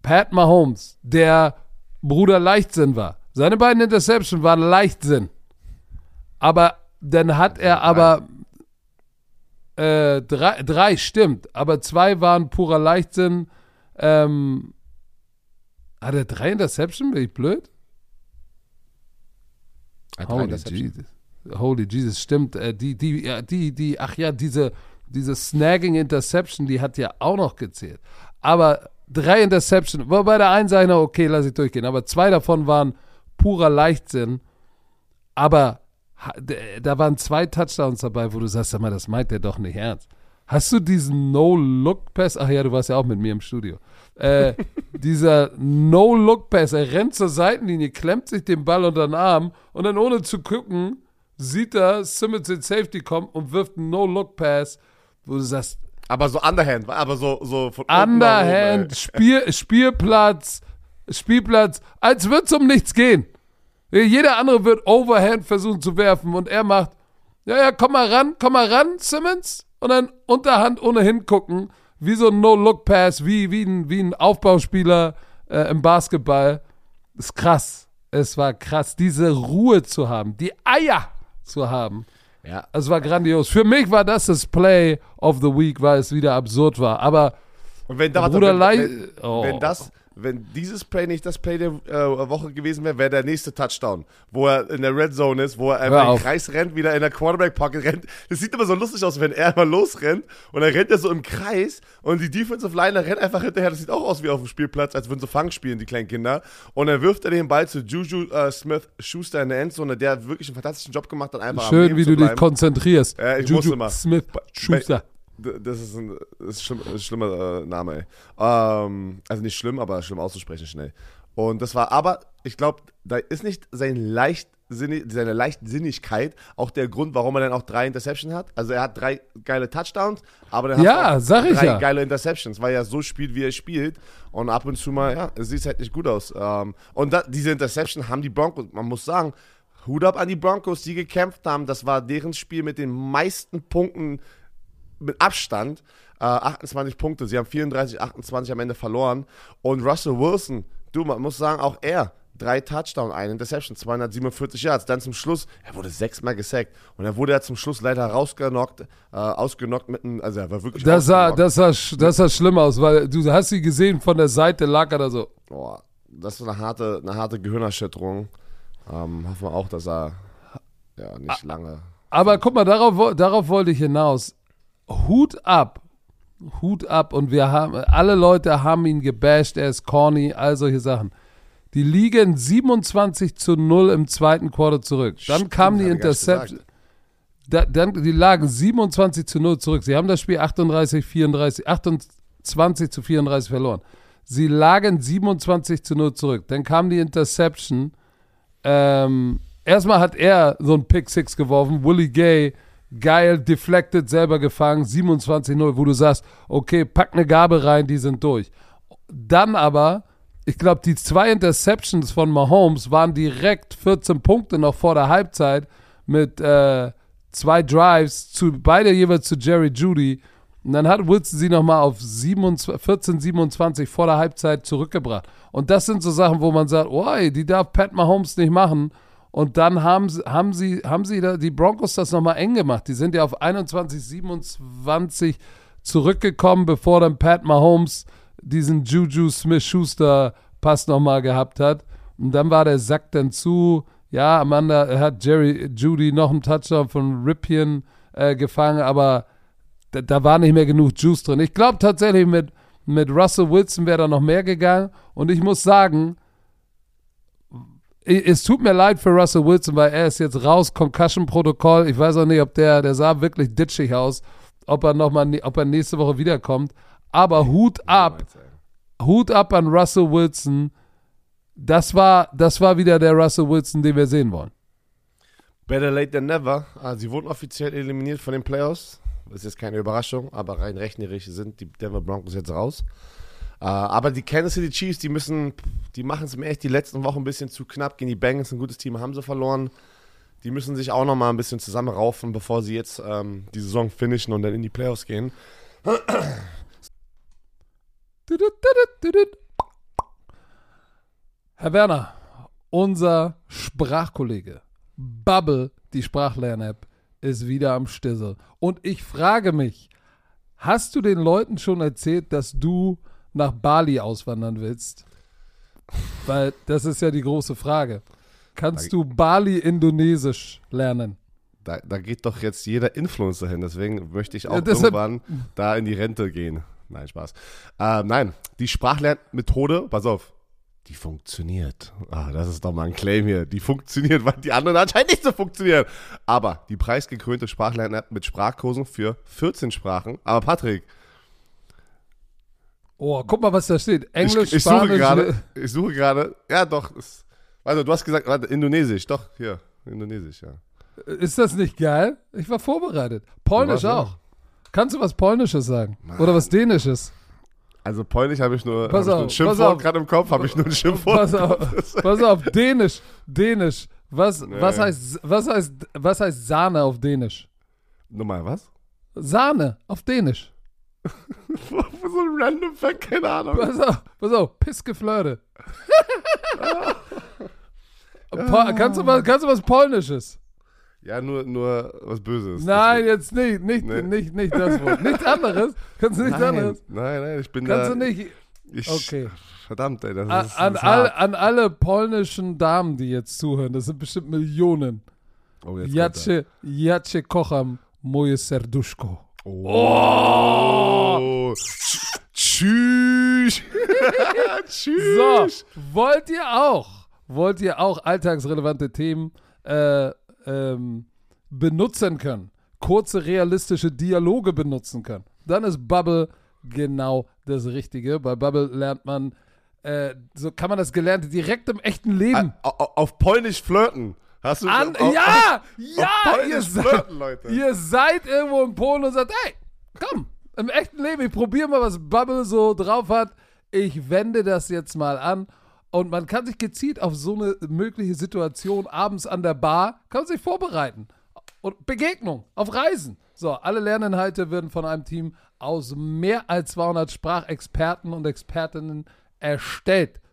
Pat Mahomes, der Bruder Leichtsinn war. Seine beiden Interceptions waren Leichtsinn. Aber dann hat er aber äh, drei, drei stimmt, aber zwei waren purer Leichtsinn. Ähm, hat er drei Interceptions? Bin ich blöd? Holy Jesus. Holy Jesus, stimmt. Äh, die, die, ja, die, die, ach ja, diese, diese Snagging Interception, die hat ja auch noch gezählt. Aber drei Interception, wobei der einen sage ich noch, okay, lass ich durchgehen, aber zwei davon waren purer Leichtsinn. Aber da waren zwei Touchdowns dabei, wo du sagst, sag mal, das meint der doch nicht ernst. Hast du diesen No-Look-Pass? Ach ja, du warst ja auch mit mir im Studio. Äh, dieser No-Look-Pass, er rennt zur Seitenlinie, klemmt sich den Ball unter den Arm und dann ohne zu gucken, sieht er Simmons in Safety kommen und wirft einen No-Look-Pass, wo du sagst, Aber so Underhand, aber so, so von oben, Underhand, ey. Spiel, Spielplatz, Spielplatz, als würde es um nichts gehen. Jeder andere wird Overhand versuchen zu werfen und er macht, ja, ja, komm mal ran, komm mal ran, Simmons. Und dann Unterhand ohne hingucken, wie so ein No-Look-Pass, wie, wie, ein, wie ein Aufbauspieler äh, im Basketball. Ist krass. Es war krass, diese Ruhe zu haben, die Eier zu haben. Ja, Es war grandios. Für mich war das das Play of the Week, weil es wieder absurd war. Aber Und wenn, da, Bruder wenn, wenn, Oh. wenn das, wenn dieses Play nicht das Play der äh, Woche gewesen wäre, wäre der nächste Touchdown, wo er in der Red Zone ist, wo er einfach im. Kreis rennt, wieder in der Quarterback Pocket rennt. Das sieht immer so lustig aus, wenn er mal losrennt und dann rennt er so im Kreis und die Defensive Liner rennt einfach hinterher. Das sieht auch aus wie auf dem Spielplatz, als würden sie Fang spielen, die kleinen Kinder. Und dann wirft er den Ball zu Juju äh, Smith Schuster in der Endzone, der wirklich einen fantastischen Job gemacht hat, einfach am schön, wie du dich konzentrierst. Ja, ich Juju muss Das ist ein, das ist schlimm, ein schlimmer äh, Name, ey. Ähm, also nicht schlimm, aber schlimm auszusprechen schnell. Und das war, aber ich glaube, da ist nicht sein Leichtsinnig, seine Leichtsinnigkeit auch der Grund, warum er dann auch drei Interceptions hat. Also er hat drei geile Touchdowns, aber dann Ja, hat er sag ich drei ja. geile Interceptions, weil er so spielt, wie er spielt. Und ab und zu mal, ja, es sieht halt nicht gut aus. Ähm, und da, diese Interception haben die Broncos, man muss sagen, Hut ab an die Broncos, die gekämpft haben. Das war deren Spiel mit den meisten Punkten mit Abstand. Äh, 28 Punkte. Sie haben 34, 28 am Ende verloren. Und Russell Wilson, du, man muss sagen, auch er. Drei Touchdown, eine Interception, 247 Yards. Dann zum Schluss, er wurde sechsmal gesackt. Und er wurde ja zum Schluss leider rausgenockt, äh, ausgenockt mit einem, also er war wirklich Das sah, das, sah, das sah schlimm aus, weil du hast sie gesehen, von der Seite lag er da so. Boah, das war eine harte, eine harte Gehirnerschütterung. Ähm, hoffen wir auch, dass er ja nicht lange. Aber guck mal, darauf, darauf wollte ich hinaus. Hut ab. Hut ab. Und wir haben, alle Leute haben ihn gebasht, er ist corny, all solche Sachen. Die liegen 27 zu 0 im zweiten Quarter zurück. Dann Stimmt, kam die Interception. Da, dann, die lagen 27 zu 0 zurück. Sie haben das Spiel 38, 34, 28 zu 34 verloren. Sie lagen 27 zu 0 zurück. Dann kam die Interception. Ähm, erstmal hat er so ein Pick Six geworfen. Willie Gay, geil, deflected, selber gefangen, 27-0, wo du sagst, okay, pack eine Gabe rein, die sind durch. Dann aber, ich glaube, die zwei Interceptions von Mahomes waren direkt 14 Punkte noch vor der Halbzeit mit äh, zwei Drives, zu, beide jeweils zu Jerry Judy. Und dann hat Wilson sie nochmal auf 27, 14, 27 vor der Halbzeit zurückgebracht. Und das sind so Sachen, wo man sagt, oh, die darf Pat Mahomes nicht machen. Und dann haben, sie- haben sie, haben sie da, die Broncos das nochmal eng gemacht. Die sind ja auf 21, 27 zurückgekommen, bevor dann Pat Mahomes diesen Juju Smith-Schuster Pass nochmal gehabt hat. Und dann war der Sack dann zu. Ja, Amanda hat Jerry Judy noch einen Touchdown von Ripien äh, gefangen, aber da, da war nicht mehr genug Juice drin. Ich glaube tatsächlich, mit, mit Russell Wilson wäre da noch mehr gegangen. Und ich muss sagen, es tut mir leid für Russell Wilson, weil er ist jetzt raus, Concussion-Protokoll. Ich weiß auch nicht, ob der, der sah wirklich ditchig aus, ob er noch mal, ob er nächste Woche wiederkommt. Aber Hut ab, Hut ab an Russell Wilson. Das war, das war wieder der Russell Wilson, den wir sehen wollen. Better late than never. Ah, sie wurden offiziell eliminiert von den Playoffs. Das ist jetzt keine Überraschung, aber rein rechnerisch sind die Denver Broncos jetzt raus. Äh, aber die Kansas City Chiefs, die müssen, die machen es mir echt die letzten Wochen ein bisschen zu knapp. Gegen die Bengals, ein gutes Team, haben sie verloren. Die müssen sich auch noch mal ein bisschen zusammenraufen, bevor sie jetzt ähm, die Saison finishen und dann in die Playoffs gehen. Herr Werner, unser Sprachkollege Bubble, die Sprachlern-App, ist wieder am Stissel. Und ich frage mich, hast du den Leuten schon erzählt, dass du nach Bali auswandern willst? Weil das ist ja die große Frage. Kannst du Bali-Indonesisch lernen? Da, da geht doch jetzt jeder Influencer hin, deswegen möchte ich auch Ja, irgendwann da in die Rente gehen. Nein, Spaß. Äh, nein, die Sprachlernmethode, pass auf, die funktioniert. Ah, das ist doch mal ein Claim hier. Die funktioniert, weil die anderen anscheinend nicht so funktionieren. Aber die preisgekrönte Sprachlern-App mit Sprachkursen für 14 Sprachen. Aber Patrick, Oh, guck mal, was da steht. Englisch, ich, ich suche Spanisch. gerade, ich suche gerade, ja doch, es, also du hast gesagt, warte, Indonesisch, doch, hier, Indonesisch, ja. Ist das nicht geil? Ich war vorbereitet. Polnisch auch. Kannst du was Polnisches sagen? Oder was Dänisches? Also Polnisch habe ich nur, Pass hab ich nur auf, ein Schimpfwort auf. gerade im Kopf, habe ich nur ein Schimpfwort. Pass auf, pass auf, Dänisch, Dänisch. Was, Nee. was, heißt, was, heißt, was heißt Sahne auf Dänisch? Nochmal, was? Sahne auf Dänisch. So ein random Fact, keine Ahnung. Pass auf, pass auf, Pissgeflirte. Kannst, du was, kannst du was Polnisches? Ja, nur, nur was Böses. Nein, jetzt nicht, nicht, Nee. nicht, nicht das Wort. Nichts anderes. Kannst du nichts nein, anderes? nein, nein, ich bin Kannst da. du nicht. Ich, Okay. Verdammt, ey, das An, ist, an, das all, an alle polnischen Damen, die jetzt zuhören, das sind bestimmt Millionen. Oh, jetzt kommt Jacie, Jacie kocham moje serduszko. Er. Oh. Tschüss. So, Tschüss. wollt ihr auch, wollt ihr auch alltagsrelevante Themen äh, ähm, benutzen können? kurze, realistische Dialoge benutzen können. Dann ist Bubble genau das Richtige. Bei Bubble lernt man, äh, so kann man das Gelernte direkt im echten Leben. A- auf Polnisch flirten. Hast du An, auf, ja, auf ja, ihr Polnisch seid, flirten, Leute. ihr seid irgendwo in Polen und sagt, hey, komm, im echten Leben, ich probiere mal, was Bubble so drauf hat. Ich wende das jetzt mal an. Und man kann sich gezielt auf so eine mögliche Situation abends an der Bar, kann sich vorbereiten. Und Begegnung auf Reisen. So, alle Lerninhalte werden von einem Team aus mehr als 200 Sprachexperten und Expertinnen erstellt.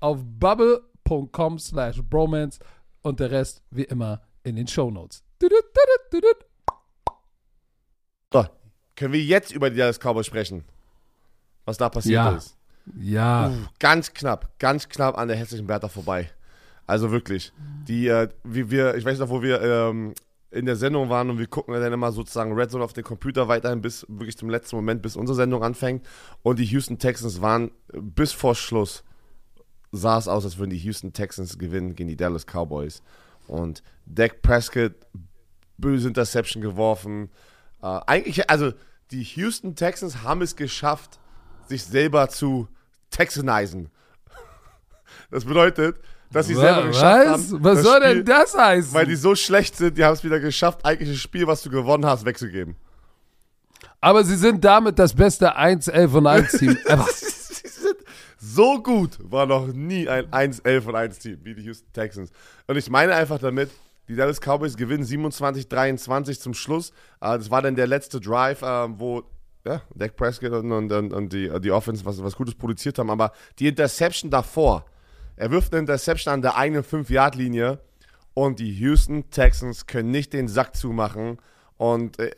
auf bubble.com slash bromance und der Rest wie immer in den Shownotes. So, können wir jetzt über die Dallas Cowboys sprechen? Was da passiert Ja. ist. Ja, Ganz knapp, ganz knapp an der hässlichen Bertha vorbei. Also wirklich. Die, äh, wie wir, ich weiß noch, wo wir ähm, in der Sendung waren und wir gucken dann immer sozusagen Red Zone auf den Computer weiterhin bis wirklich zum letzten Moment, bis unsere Sendung anfängt. Und die Houston Texans waren bis vor Schluss sah es aus, als würden die Houston Texans gewinnen gegen die Dallas Cowboys. Und Dak Prescott böse Interception geworfen. Äh, eigentlich, also die Houston Texans haben es geschafft, sich selber zu texanisen. Das bedeutet, dass sie selber geschafft was? haben. Was soll Spiel, denn das heißen? Weil die so schlecht sind, die haben es wieder geschafft, eigentlich das Spiel, was du gewonnen hast, wegzugeben. Aber sie sind damit das beste 1, 11 und 1 Team ever. So gut, war noch nie ein 1-11 und 1 Team wie die Houston Texans. Und ich meine einfach damit, die Dallas Cowboys gewinnen 27-23 zum Schluss. Äh, das war dann der letzte Drive, äh, wo ja, Dak Prescott und, und, und, und die, die Offense was, was Gutes produziert haben. Aber die Interception davor, er wirft eine Interception an der eigenen 5-Yard-Linie und die Houston Texans können nicht den Sack zumachen und, äh,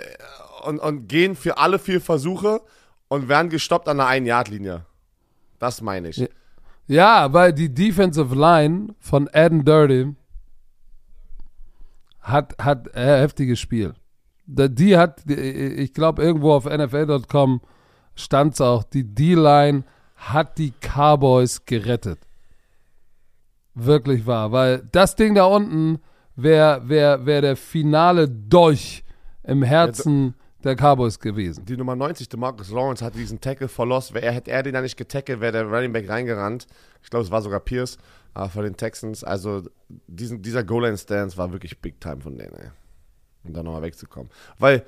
und, und gehen für alle vier Versuche und werden gestoppt an der 1-Yard-Linie. Das meine ich. Ja. Ja, weil die Defensive Line von Adam Dirty hat, hat ein heftiges Spiel. Die hat, ich glaube, irgendwo auf NFL.com stand es auch, die D-Line hat die Cowboys gerettet. Wirklich wahr, weil das Ding da unten wäre wär, wär der finale Dolch im Herzen der Cowboys gewesen. Die Nummer 90, DeMarcus Lawrence, hat diesen Tackle verlost. Hätte er den da nicht getackelt, wäre der Running Back reingerannt. Ich glaube, es war sogar Pierce äh, von den Texans. Also diesen, dieser Goal-Line-Stance war wirklich Big Time von denen, ey. Um da nochmal wegzukommen. Weil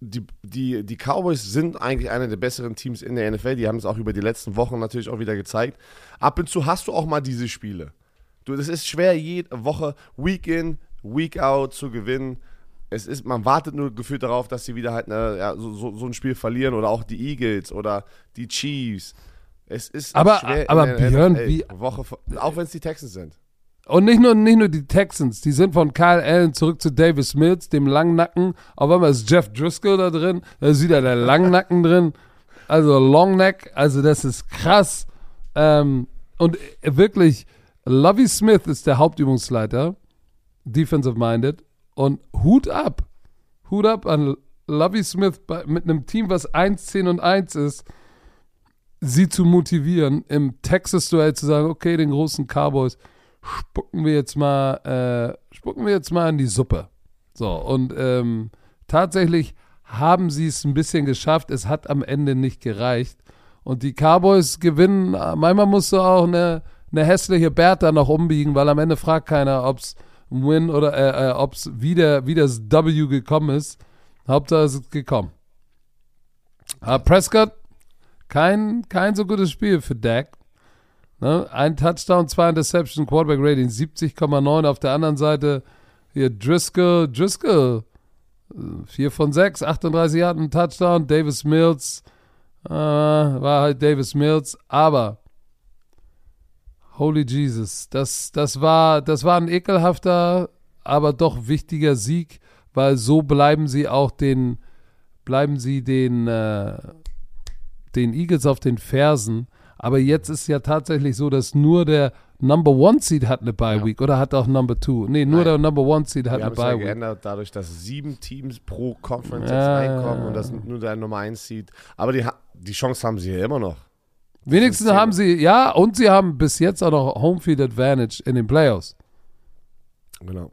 die, die, die Cowboys sind eigentlich einer der besseren Teams in der NFL. Die haben es auch über die letzten Wochen natürlich auch wieder gezeigt. Ab und zu hast du auch mal diese Spiele. Du, das ist schwer, jede Woche, Week in, Week out zu gewinnen. Es ist, man wartet nur gefühlt darauf, dass sie wieder halt eine, ja, so, so, so ein Spiel verlieren oder auch die Eagles oder die Chiefs. Es ist Aber- schwer aber in der Björn, NFL, wie- Woche, auch wenn es die Texans sind. Und nicht nur, nicht nur die Texans, die sind von Kyle Allen zurück zu Davis Mills, dem Langnacken. Auf einmal ist Jeff Driscoll da drin, da ist wieder der Langnacken drin. Also Longneck, also das ist krass. Ähm, und äh, wirklich, Lovey Smith ist der Hauptübungsleiter, defensive minded. Und Hut ab. Hut ab an Lovey Smith mit einem Team, was 1, 10 und 1 ist. sie zu motivieren, im Texas-Duell zu sagen, okay, den großen Cowboys spucken wir jetzt mal, äh, spucken wir jetzt mal in die Suppe. So, und ähm, tatsächlich haben sie es ein bisschen geschafft. Es hat am Ende nicht gereicht. Und die Cowboys gewinnen. Manchmal musst du auch eine, eine hässliche Bertha noch umbiegen, weil am Ende fragt keiner, ob es Win oder äh, äh, ob es wieder, wie das W gekommen ist. Hauptsache es ist gekommen. Aber Prescott, kein, kein so gutes Spiel für Dak. Ne? Ein Touchdown, zwei Interception, Quarterback Rating 70,9. Auf der anderen Seite hier Driscoll, Driscoll, 4 von 6, 38 Yards, ein Touchdown. Davis Mills, äh, war halt Davis Mills, aber Holy Jesus, das, das, war, das war ein ekelhafter, aber doch wichtiger Sieg, weil so bleiben sie auch den, bleiben sie den, äh, den Eagles auf den Fersen. Aber jetzt ist ja tatsächlich so, dass nur der Number One Seed hat eine Bye Week oder hat auch Number Two? Nee, nur Nein. der Number One Seed hat Wir eine Bye ja Week. geändert, dadurch, dass sieben Teams pro Conference ja, jetzt reinkommen und das nur der Nummer 1 Seed. Aber die, die Chance haben sie ja immer noch. Wenigstens haben sie, ja, und sie haben bis jetzt auch noch Homefield Advantage in den Playoffs. Genau.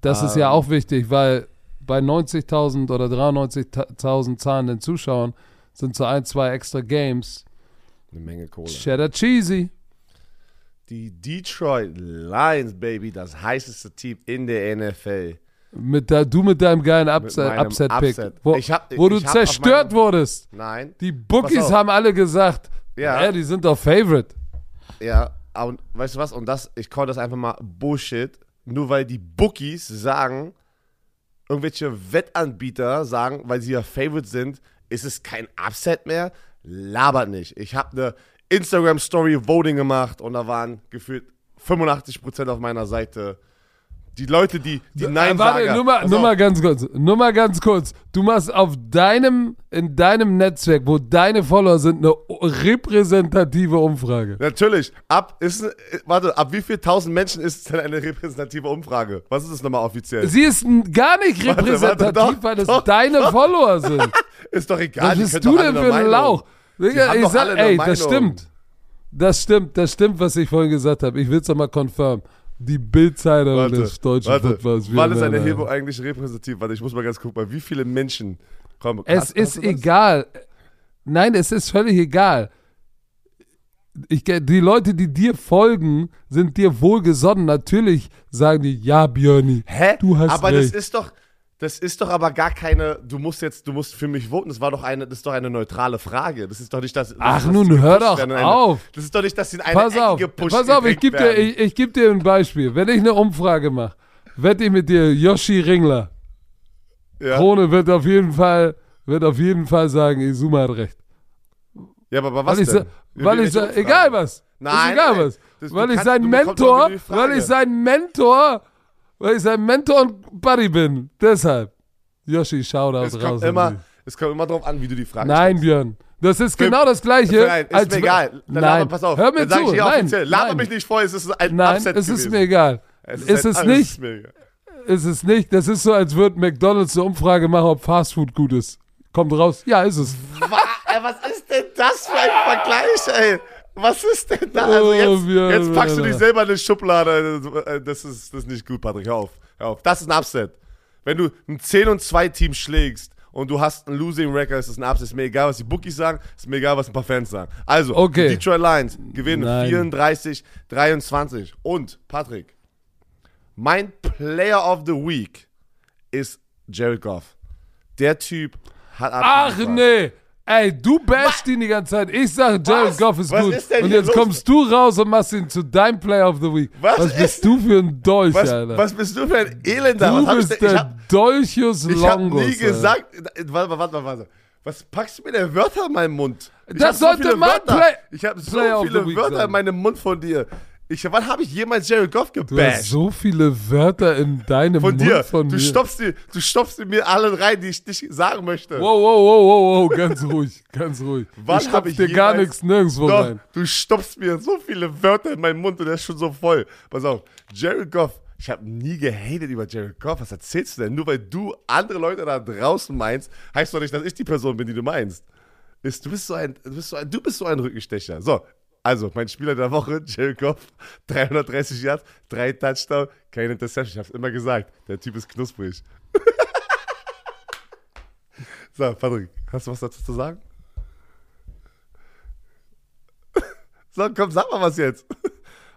Das ähm, ist ja ähm. auch wichtig, weil bei 90.000 oder 93.000 zahlenden Zuschauern sind so ein, zwei extra Games. Eine Menge Kohle. Cheddar Cheesy. Die Detroit Lions, Baby, das heißeste Team in der NFL. Mit der, du mit deinem geilen Upset-Pick, Upset wo, hab, wo du zerstört wurdest. Nein. Die Bookies haben alle gesagt, ja. ja, die sind doch Favorite. Ja, und weißt du was? Und das, ich call das einfach mal Bullshit. Nur weil die Bookies sagen, irgendwelche Wettanbieter sagen, weil sie ja Favorite sind, ist es kein Upset mehr. Labert nicht. Ich habe eine Instagram Story Voting gemacht und da waren gefühlt 85% auf meiner Seite. Die Leute, die, die Nein äh, Warte, nur mal, nur mal ganz kurz. Nur mal ganz kurz. Du machst auf deinem, in deinem Netzwerk, wo deine Follower sind, eine repräsentative Umfrage. Natürlich. Ab, ist, warte, ab wie viel tausend Menschen ist es denn eine repräsentative Umfrage? Was ist das nochmal offiziell? Sie ist gar nicht repräsentativ, warte, warte, doch, weil es doch, deine doch. Follower sind. ist doch egal. Was bist du denn für ein Lauch? Digga, ich sag, ey, das stimmt. Das stimmt, das stimmt, was ich vorhin gesagt habe. Ich will es nochmal confirm. Die Bildzeitung des deutschen warte. Footballs. Wann ist eine Erhebung eigentlich repräsentativ? Warte, ich muss mal ganz gucken, wie viele Menschen kommen. Es hast, ist hast egal. Nein, es ist völlig egal. Ich, die Leute, die dir folgen, sind dir wohlgesonnen. Natürlich sagen die, ja, Björni, Hä? du hast Aber recht. das ist doch, das ist doch aber gar keine, du musst jetzt, du musst für mich voten. Das war doch eine, das ist doch eine neutrale Frage. Das ist doch nicht das. Ach nun, hör doch eine, auf. Das ist doch nicht, dass sie in eine pass auf, Pass auf, ich gebe dir, ich, ich geb dir ein Beispiel. Wenn ich eine Umfrage mache, wette ich mit dir Yoshi Ringler. Ja. Krone wird auf jeden Fall, wird auf jeden Fall sagen, Izuma hat recht. Ja, aber, aber was weil denn? Ich, weil ich, egal was. Nein. Ist egal nein. was. Das, weil ich sein Mentor, weil ich sein Mentor weil ich sein Mentor und Buddy bin. Deshalb. Yoshi, Shoutout es raus. Immer, es kommt immer drauf an, wie du die Frage Nein, stellst. Björn. Das ist genau das Gleiche. Nein, ist als mir egal. Dann nein, laber, pass auf. Hör mir dann zu. Ich nein, offiziell. Laber mich nicht vor, es ist ein Nein, Upset es ist gewesen. mir egal. Es ist, ist es nicht. Ist ist es nicht. Das ist so, als würde McDonalds eine Umfrage machen, ob Fastfood gut ist. Kommt raus. Ja, ist es. Was ist denn das für ein Vergleich, ey? Was ist denn da? Also jetzt, oh, jetzt packst du dich selber in eine Schublade. Das ist, das ist nicht gut, Patrick. Hör auf. Hör auf. Das ist ein Upset. Wenn du ein 10 und 2 Team schlägst und du hast einen Losing Record, ist das ein Upset. Ist mir egal, was die Bookies sagen, ist mir egal, was ein paar Fans sagen. Also, okay. die Detroit Lions gewinnen Nein. 34, 23. Und, Patrick, mein Player of the Week ist Jared Goff. Der Typ hat Ach nee, Ey, du bashst ihn die ganze Zeit. Ich sage, Jared Goff ist was gut. Ist und jetzt los? kommst du raus und machst ihn zu deinem Player of the Week. Was, was bist du für ein Dolch, was, Alter? Was bist du für ein Elender? Du was bist ich, der hab, Dolchus Longus. Ich hab nie gesagt. Warte, warte, warte, warte. Was packst du mir denn Wörter in meinen Mund? Ich das sollte so mein Play Ich habe so viele Wörter sein. in meinem Mund von dir. Ich, wann habe ich jemals Jared Goff gebasht? Du hast so viele Wörter in deinem von Mund dir. von du mir. Stopfst die, du stopfst mir alle rein, die ich nicht sagen möchte. Wow, wow, wow, wow, wow, ganz ruhig, ganz ruhig. Wann ich ich dir gar nichts nirgendwo doch, rein. Du stopfst mir so viele Wörter in meinen Mund und der ist schon so voll. Pass auf, Jared Goff. Ich habe nie gehatet über Jared Goff. Was erzählst du denn? Nur weil du andere Leute da draußen meinst, heißt doch nicht, dass ich die Person bin, die du meinst. ist, du bist so ein, du bist so ein, du bist so ein Rückenstecher. So, also, mein Spieler der Woche, Jared Goff, 330 Yards, drei Touchdown, keine Interception. Ich hab's immer gesagt, der Typ ist knusprig. so, Patrick, hast du was dazu zu sagen? so, komm, sag mal was jetzt.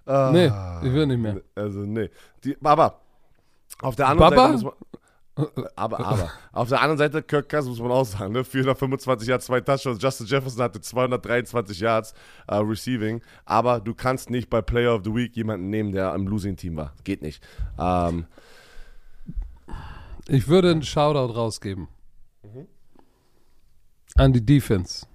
ah, nee, ich will nicht mehr. Also, nee. Die, aber, auf der anderen Baba? Seite muss man, aber, aber. Auf der anderen Seite, Kirk Cousins muss man auch sagen, ne? 425 Yards, zwei Touchdowns. Justin Jefferson hatte 223 Yards uh, Receiving. Aber du kannst nicht bei Player of the Week jemanden nehmen, der im Losing-Team war. Geht nicht. Ähm, Ich würde einen Shoutout rausgeben. An die Defense.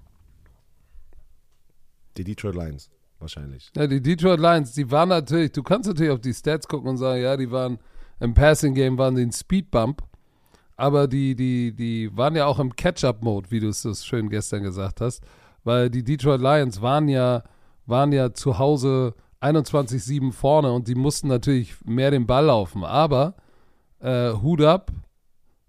die Detroit Lions, wahrscheinlich. Ja, die Detroit Lions, die waren natürlich, du kannst natürlich auf die Stats gucken und sagen, ja, die waren im Passing Game waren die ein Speedbump, aber die, die, die waren ja auch im Catch-up-Mode, wie du es so schön gestern gesagt hast, weil die Detroit Lions waren ja, waren ja zu Hause 21-7 vorne und die mussten natürlich mehr den Ball laufen, aber äh, Hut ab,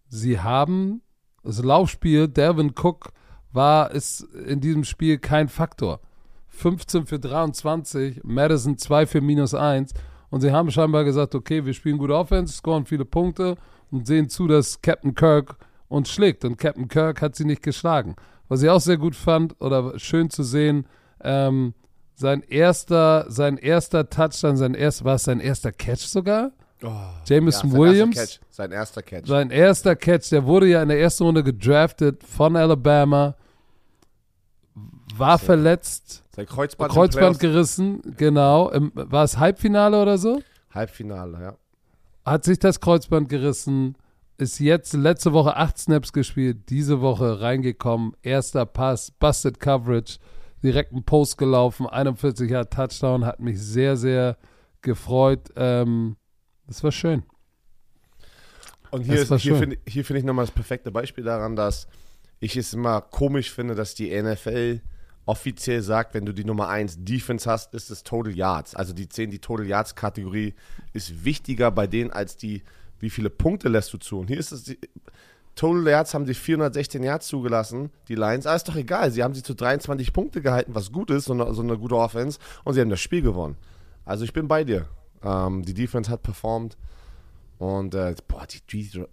sie haben das Laufspiel, Devin Cook war, ist in diesem Spiel kein Faktor. 15 für 23, Madison 2 für minus 1. Und sie haben scheinbar gesagt, okay, wir spielen gute Offense, scoren viele Punkte und sehen zu, dass Captain Kirk uns schlägt. Und Captain Kirk hat sie nicht geschlagen. Was ich auch sehr gut fand oder schön zu sehen, ähm, sein erster, sein erster Touchdown, sein erst, war es sein erster Catch sogar? Jameson sein Williams. Erster Catch, sein erster Catch. Sein erster Catch, der wurde ja in der ersten Runde gedraftet von Alabama, war verletzt, Sein Kreuzband, Kreuzband gerissen, genau. Im, war es Halbfinale oder so? Halbfinale, ja. Hat sich das Kreuzband gerissen, ist jetzt letzte Woche acht Snaps gespielt, diese Woche reingekommen, erster Pass, Busted Coverage, direkt ein Post gelaufen, 41 Jahre Touchdown, hat mich sehr, sehr gefreut. Ähm, das war schön. Und hier, ist- hier finde hier finde ich nochmal das perfekte Beispiel daran, dass ich es immer komisch finde, dass die NFL offiziell sagt, wenn du die Nummer 1 Defense hast, ist es Total Yards. Also die 10, die Total Yards Kategorie ist wichtiger bei denen als die, wie viele Punkte lässt du zu. Und hier ist es, die, Total Yards haben sie 416 Yards zugelassen, die Lions. Aber ist doch egal, sie haben sie zu 23 Punkte gehalten, was gut ist, so eine, so eine gute Offense. Und sie haben das Spiel gewonnen. Also ich bin bei dir. Ähm, die Defense hat performt. Und äh, boah, die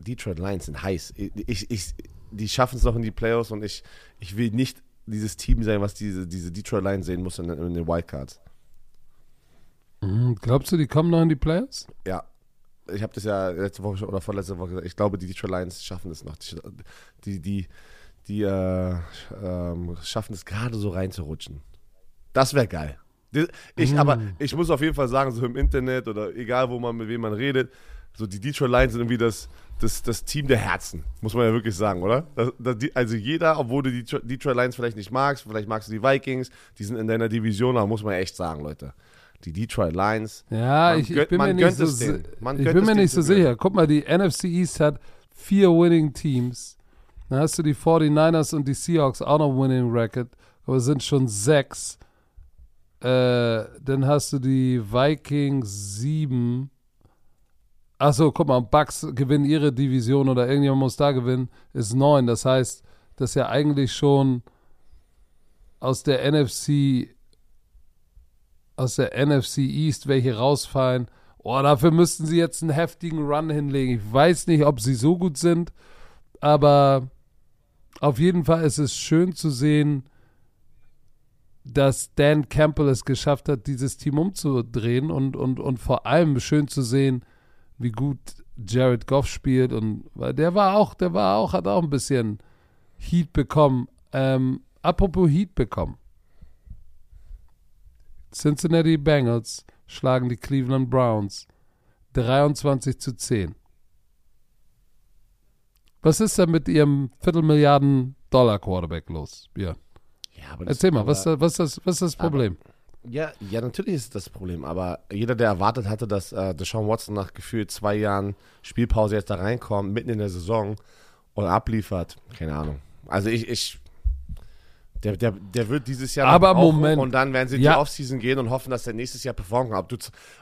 Detroit- Lions sind heiß. Ich, ich, die schaffen es noch in die Playoffs und ich, ich will nicht dieses Team sein, was diese, diese Detroit Lions sehen muss in, in den Wildcards. Mhm. Glaubst du, die kommen noch in die Playoffs? Ja. Ich habe das ja letzte Woche schon- oder vorletzte Woche gesagt. Ich glaube, die Detroit Lions schaffen es noch. Die, die, die äh, ähm, schaffen es gerade so reinzurutschen. Das wäre geil. Ich, aber ich muss auf jeden Fall sagen, so im Internet oder egal, wo man mit wem man redet, so die Detroit Lions sind irgendwie das, das, das Team der Herzen, muss man ja wirklich sagen, oder? Das, das, also jeder, obwohl du die Detroit Lions vielleicht nicht magst, vielleicht magst du die Vikings, die sind in deiner Division, aber muss man echt sagen, Leute. Die Detroit Lions, Ja, ich, ich bin mir nicht so, ich bin mir nicht so sicher. Guck mal, die NFC East hat vier Winning Teams. Dann hast du die 49ers und die Seahawks auch noch Winning Record, aber es sind schon sechs. Äh, dann hast du die Vikings sieben. Achso, guck mal, Bucks gewinnen ihre Division oder irgendjemand muss da gewinnen, ist neun. Das heißt, dass ja eigentlich schon aus der NFC aus der NFC East welche rausfallen. Oh, dafür müssten sie jetzt einen heftigen Run hinlegen. Ich weiß nicht, ob sie so gut sind, aber auf jeden Fall ist es schön zu sehen, dass Dan Campbell es geschafft hat, dieses Team umzudrehen und, und, und vor allem schön zu sehen, wie gut Jared Goff spielt und weil der war auch, der war auch, hat auch ein bisschen Heat bekommen. Ähm, apropos Heat bekommen. Cincinnati Bengals schlagen die Cleveland Browns 23 zu 10. Was ist da mit ihrem Viertelmilliarden Dollar Quarterback los? Ja. Ja, aber Erzähl mal, aber- was, was, ist das, was ist das Problem? Ja, ja, natürlich ist das Problem, aber jeder, der erwartet hatte, dass äh, Deshaun Watson nach gefühlt zwei Jahren Spielpause jetzt da reinkommt, mitten in der Saison und abliefert, keine Ahnung. Also ich, ich Der, der, der wird dieses Jahr Aber Moment. und dann werden sie in Ja. die Offseason gehen und hoffen, dass der nächstes Jahr performen kann. Ob du,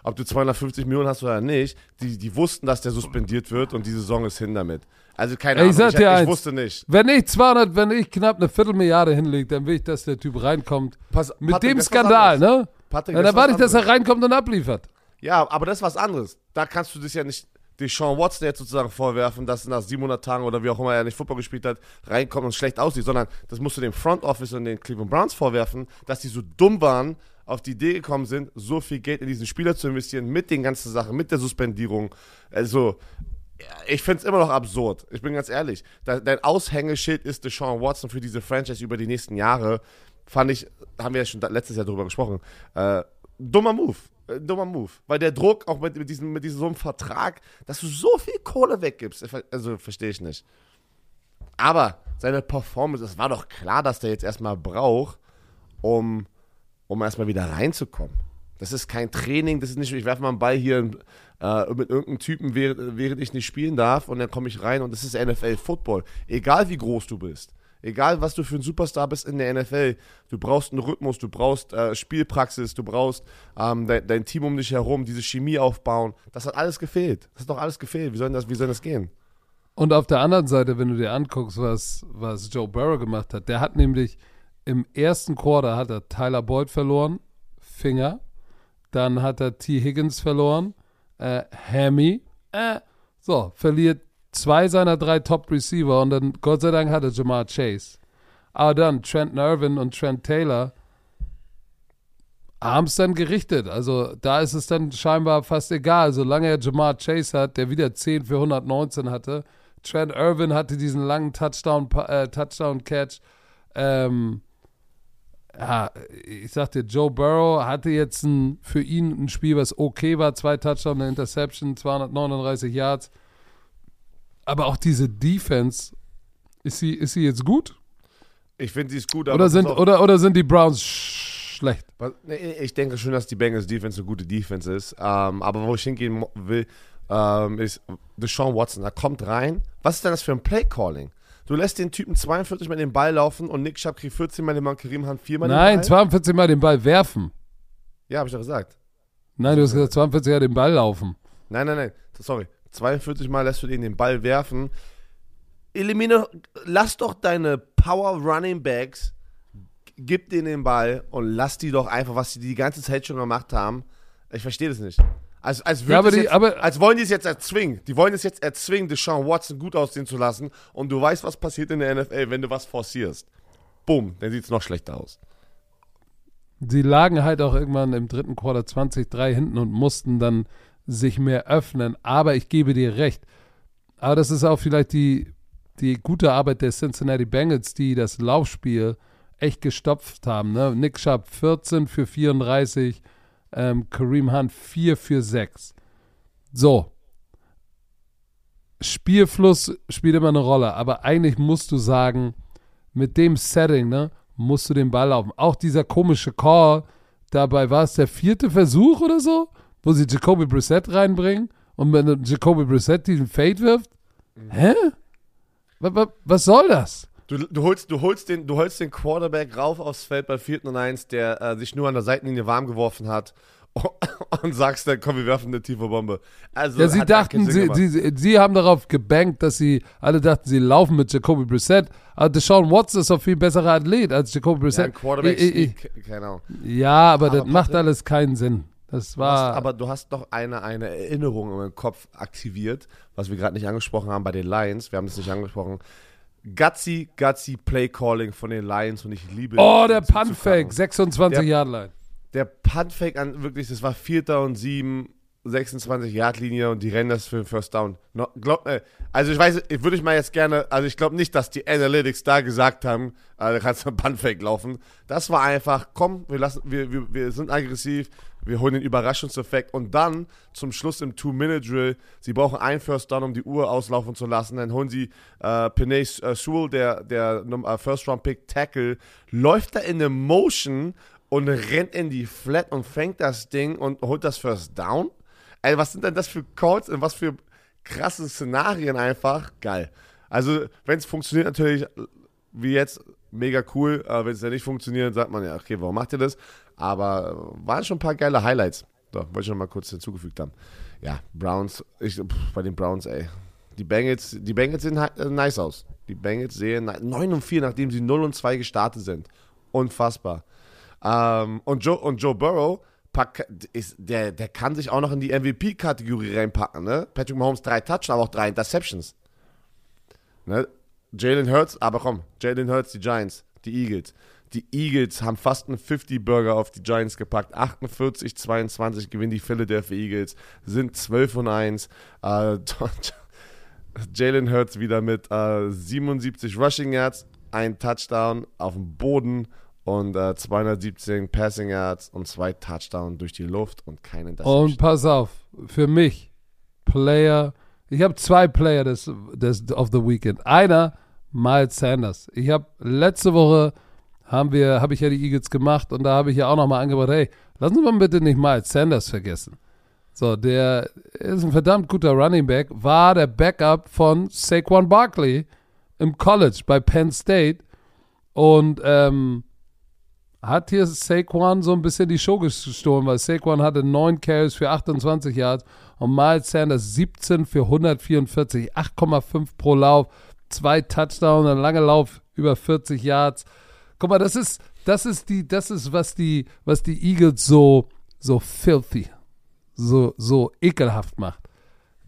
ob du 250 Millionen hast oder nicht, die, die wussten, dass der suspendiert wird und die Saison ist hin damit. Also keine Ahnung, ich sag dir ich eins. wusste nicht. Wenn ich 200, wenn ich knapp eine Viertelmilliarde hinlege, dann will ich, dass der Typ reinkommt. Pass, Mit Patrick, dem Skandal, ne? Patrick, dann ist warte was ich, dass er reinkommt und abliefert. Ja, aber das ist was anderes. Da kannst du das ja nicht Deshaun Watson jetzt sozusagen vorwerfen, dass nach 700 Tagen oder wie auch immer er nicht Football gespielt hat, reinkommt und schlecht aussieht, sondern das musst du dem Front Office und den Cleveland Browns vorwerfen, dass die so dumm waren, auf die Idee gekommen sind, so viel Geld in diesen Spieler zu investieren, mit den ganzen Sachen, mit der Suspendierung. Also, ich finde es immer noch absurd. Ich bin ganz ehrlich. Dein Aushängeschild ist Deshaun Watson für diese Franchise über die nächsten Jahre. Fand ich, haben wir ja schon letztes Jahr drüber gesprochen. Äh, dummer Move. Äh, dummer Move. Weil der Druck, auch mit, mit, diesem, mit diesem so einem Vertrag, dass du so viel Kohle weggibst, also verstehe ich nicht. Aber seine Performance, es war doch klar, dass der jetzt erstmal braucht, um, um erstmal wieder reinzukommen. Das ist kein Training, das ist nicht, ich werfe mal einen Ball hier äh, mit irgendeinem Typen, während, während ich nicht spielen darf und dann komme ich rein und das ist NFL-Football. Egal wie groß du bist, egal was du für ein Superstar bist in der NFL, du brauchst einen Rhythmus, du brauchst äh, Spielpraxis, du brauchst ähm, dein, dein Team um dich herum, diese Chemie aufbauen. Das hat alles gefehlt. Das hat doch alles gefehlt. Wie soll das, wie soll das gehen? Und auf der anderen Seite, wenn du dir anguckst, was, was Joe Burrow gemacht hat, der hat nämlich im ersten Quarter hat er Tyler Boyd verloren, Finger. Dann hat er T. Higgins verloren, äh, Hammy. Äh, so, verliert zwei seiner drei Top-Receiver und dann, Gott sei Dank, hat er Jamar Chase. Aber dann Trent Irvin und Trent Taylor haben es dann gerichtet. Also da ist es dann scheinbar fast egal. Solange er Jamar Chase hat, der wieder 10 für 119 hatte. Trent Irvin hatte diesen langen Touchdown, äh, Touchdown-Catch. Ähm, ja, ich sagte, Joe Burrow hatte jetzt ein, für ihn ein Spiel, was okay war. Zwei Touchdown, eine Interception, 239 Yards. Aber auch diese Defense, ist sie, ist sie jetzt gut? Ich finde, sie ist gut, aber Oder sind, oder, oder sind die Browns sch schlecht? Nee, Ich denke schon, dass die Bengals Defense eine gute Defense ist. Ähm, aber wo ich hingehen will, ähm, ist Deshaun Watson. Er kommt rein. Was ist denn das für ein Play-Calling? Du lässt den Typen 42 Mal den Ball laufen und Nick Chubb kriegt 14 Mal den Ball, Kareem Hunt 4 Mal den Nein, Ball. 42 Mal den Ball werfen. Ja, habe ich doch gesagt. Nein, du hast gesagt, 42 Mal den Ball laufen. Nein, nein, nein. Sorry. 42 Mal lässt du den den Ball werfen. Elimine, lass doch deine Power Running Backs, gib denen den Ball und lass die doch einfach, was sie die ganze Zeit schon gemacht haben. Ich verstehe das nicht. Als, als, Ja, die- jetzt, als wollen die es jetzt erzwingen. Die wollen es jetzt erzwingen, Deshaun Watson gut aussehen zu lassen. Und du weißt, was passiert in der NFL, wenn du was forcierst. Bumm, dann sieht es noch schlechter aus. Sie lagen halt auch irgendwann im dritten Quarter 20-3 hinten und mussten dann sich mehr öffnen. Aber ich gebe dir recht. Aber das ist auch vielleicht die, die gute Arbeit der Cincinnati Bengals, die das Laufspiel echt gestopft haben. Ne? Nick Chubb 14 für 34, ähm, Kareem Hunt 4 für 6. So. Spielfluss spielt immer eine Rolle, aber eigentlich musst du sagen, mit dem Setting, ne, musst du den Ball laufen. Auch dieser komische Call, dabei war es der vierte Versuch oder so, wo sie Jacoby Brissett reinbringen und wenn Jacoby Brissett diesen Fade wirft. Hä? Was, was, was soll das? Du, du, holst, du, holst den, du holst den Quarterback rauf aufs Feld bei 4. und 1, der äh, sich nur an der Seitenlinie warm geworfen hat und sagst dann, komm, wir werfen eine tiefe Bombe. Also, Ja, sie dachten, sie, gemacht. sie, sie haben darauf gebankt, dass sie, alle dachten, sie laufen mit Jacoby Brissett. Aber Deshaun Watson ist doch viel besserer Athlet als Jacoby ja, Brissett. ein Quarterback Ich- ich- keine Ahnung. ja, aber, das Aber macht Patrick- alles keinen Sinn. Das Du hast, war. aber du hast doch eine, eine Erinnerung im Kopf aktiviert, was wir gerade nicht angesprochen haben bei den Lions. Wir haben das nicht angesprochen. Gutsy, gutsy Play Calling von den Lions und ich liebe oh, der kacken. 26 Der- Yard Line. Der Puntfake an wirklich, das war Vierter und Sieben, 26 Yard Linie und die rennen das für den First Down. No, glaub, äh, also ich weiß, ich würde ich mal jetzt gerne, also ich glaube nicht, dass die Analytics da gesagt haben, äh, da kannst du einen Puntfake laufen. Das war einfach, komm, wir lassen, wir, wir, wir sind aggressiv, wir holen den Überraschungseffekt und dann zum Schluss im Two-Minute-Drill, sie brauchen einen First Down, um die Uhr auslaufen zu lassen, dann holen sie äh, Penay äh, Sewell, der, der äh, First-Round-Pick Tackle, läuft da in eine Motion und rennt in die Flat und fängt das Ding und holt das First Down. Ey, was sind denn das für Calls und was für krasse Szenarien einfach? Geil. Also, wenn es funktioniert, natürlich, wie jetzt, mega cool. Äh, Wenn es ja nicht funktioniert, sagt man ja, okay, warum macht ihr das? Aber äh, waren schon ein paar geile Highlights. So, wollte ich noch mal kurz hinzugefügt haben. Ja, Browns, ich, pff, bei den Browns, ey. Die Bengals, die Bengals sehen äh, nice aus. Die Bengals sehen 9 und 4, nachdem sie 0 und 2 gestartet sind. Unfassbar. Ähm, und, Joe, und Joe Burrow, pack, ist, der, der kann sich auch noch in die MVP-Kategorie reinpacken. Ne? Patrick Mahomes drei Touchdowns, aber auch drei Interceptions. Ne? Jalen Hurts, aber komm, Jalen Hurts, die Giants, die Eagles. Die Eagles haben fast einen 50-Burger auf die Giants gepackt. 48, 22 gewinnen die Philadelphia Eagles, sind 12 und 1. Äh, Jalen Hurts wieder mit äh, 77 Rushing Yards, ein Touchdown auf dem Boden und äh, 217 Passing Yards und zwei Touchdowns durch die Luft und keine Interception. Und pass auf, für mich, Player, ich habe zwei Player des, des of the Weekend. Einer, Miles Sanders. Ich habe letzte Woche haben wir, habe ich ja die Eagles gemacht und da habe ich ja auch nochmal angebracht, hey, lassen Sie mal bitte nicht Miles Sanders vergessen. So, der ist ein verdammt guter Running Back, war der Backup von Saquon Barkley im College bei Penn State und ähm, hat hier Saquon so ein bisschen die Show gestohlen, weil Saquon hatte 9 Carries für 28 Yards und Miles Sanders 17 für 144, 8,5 pro Lauf, zwei Touchdowns, ein langer Lauf über 40 Yards. Guck mal, das ist, das ist die, das ist, was die, was die Eagles so, so filthy, so, so ekelhaft macht.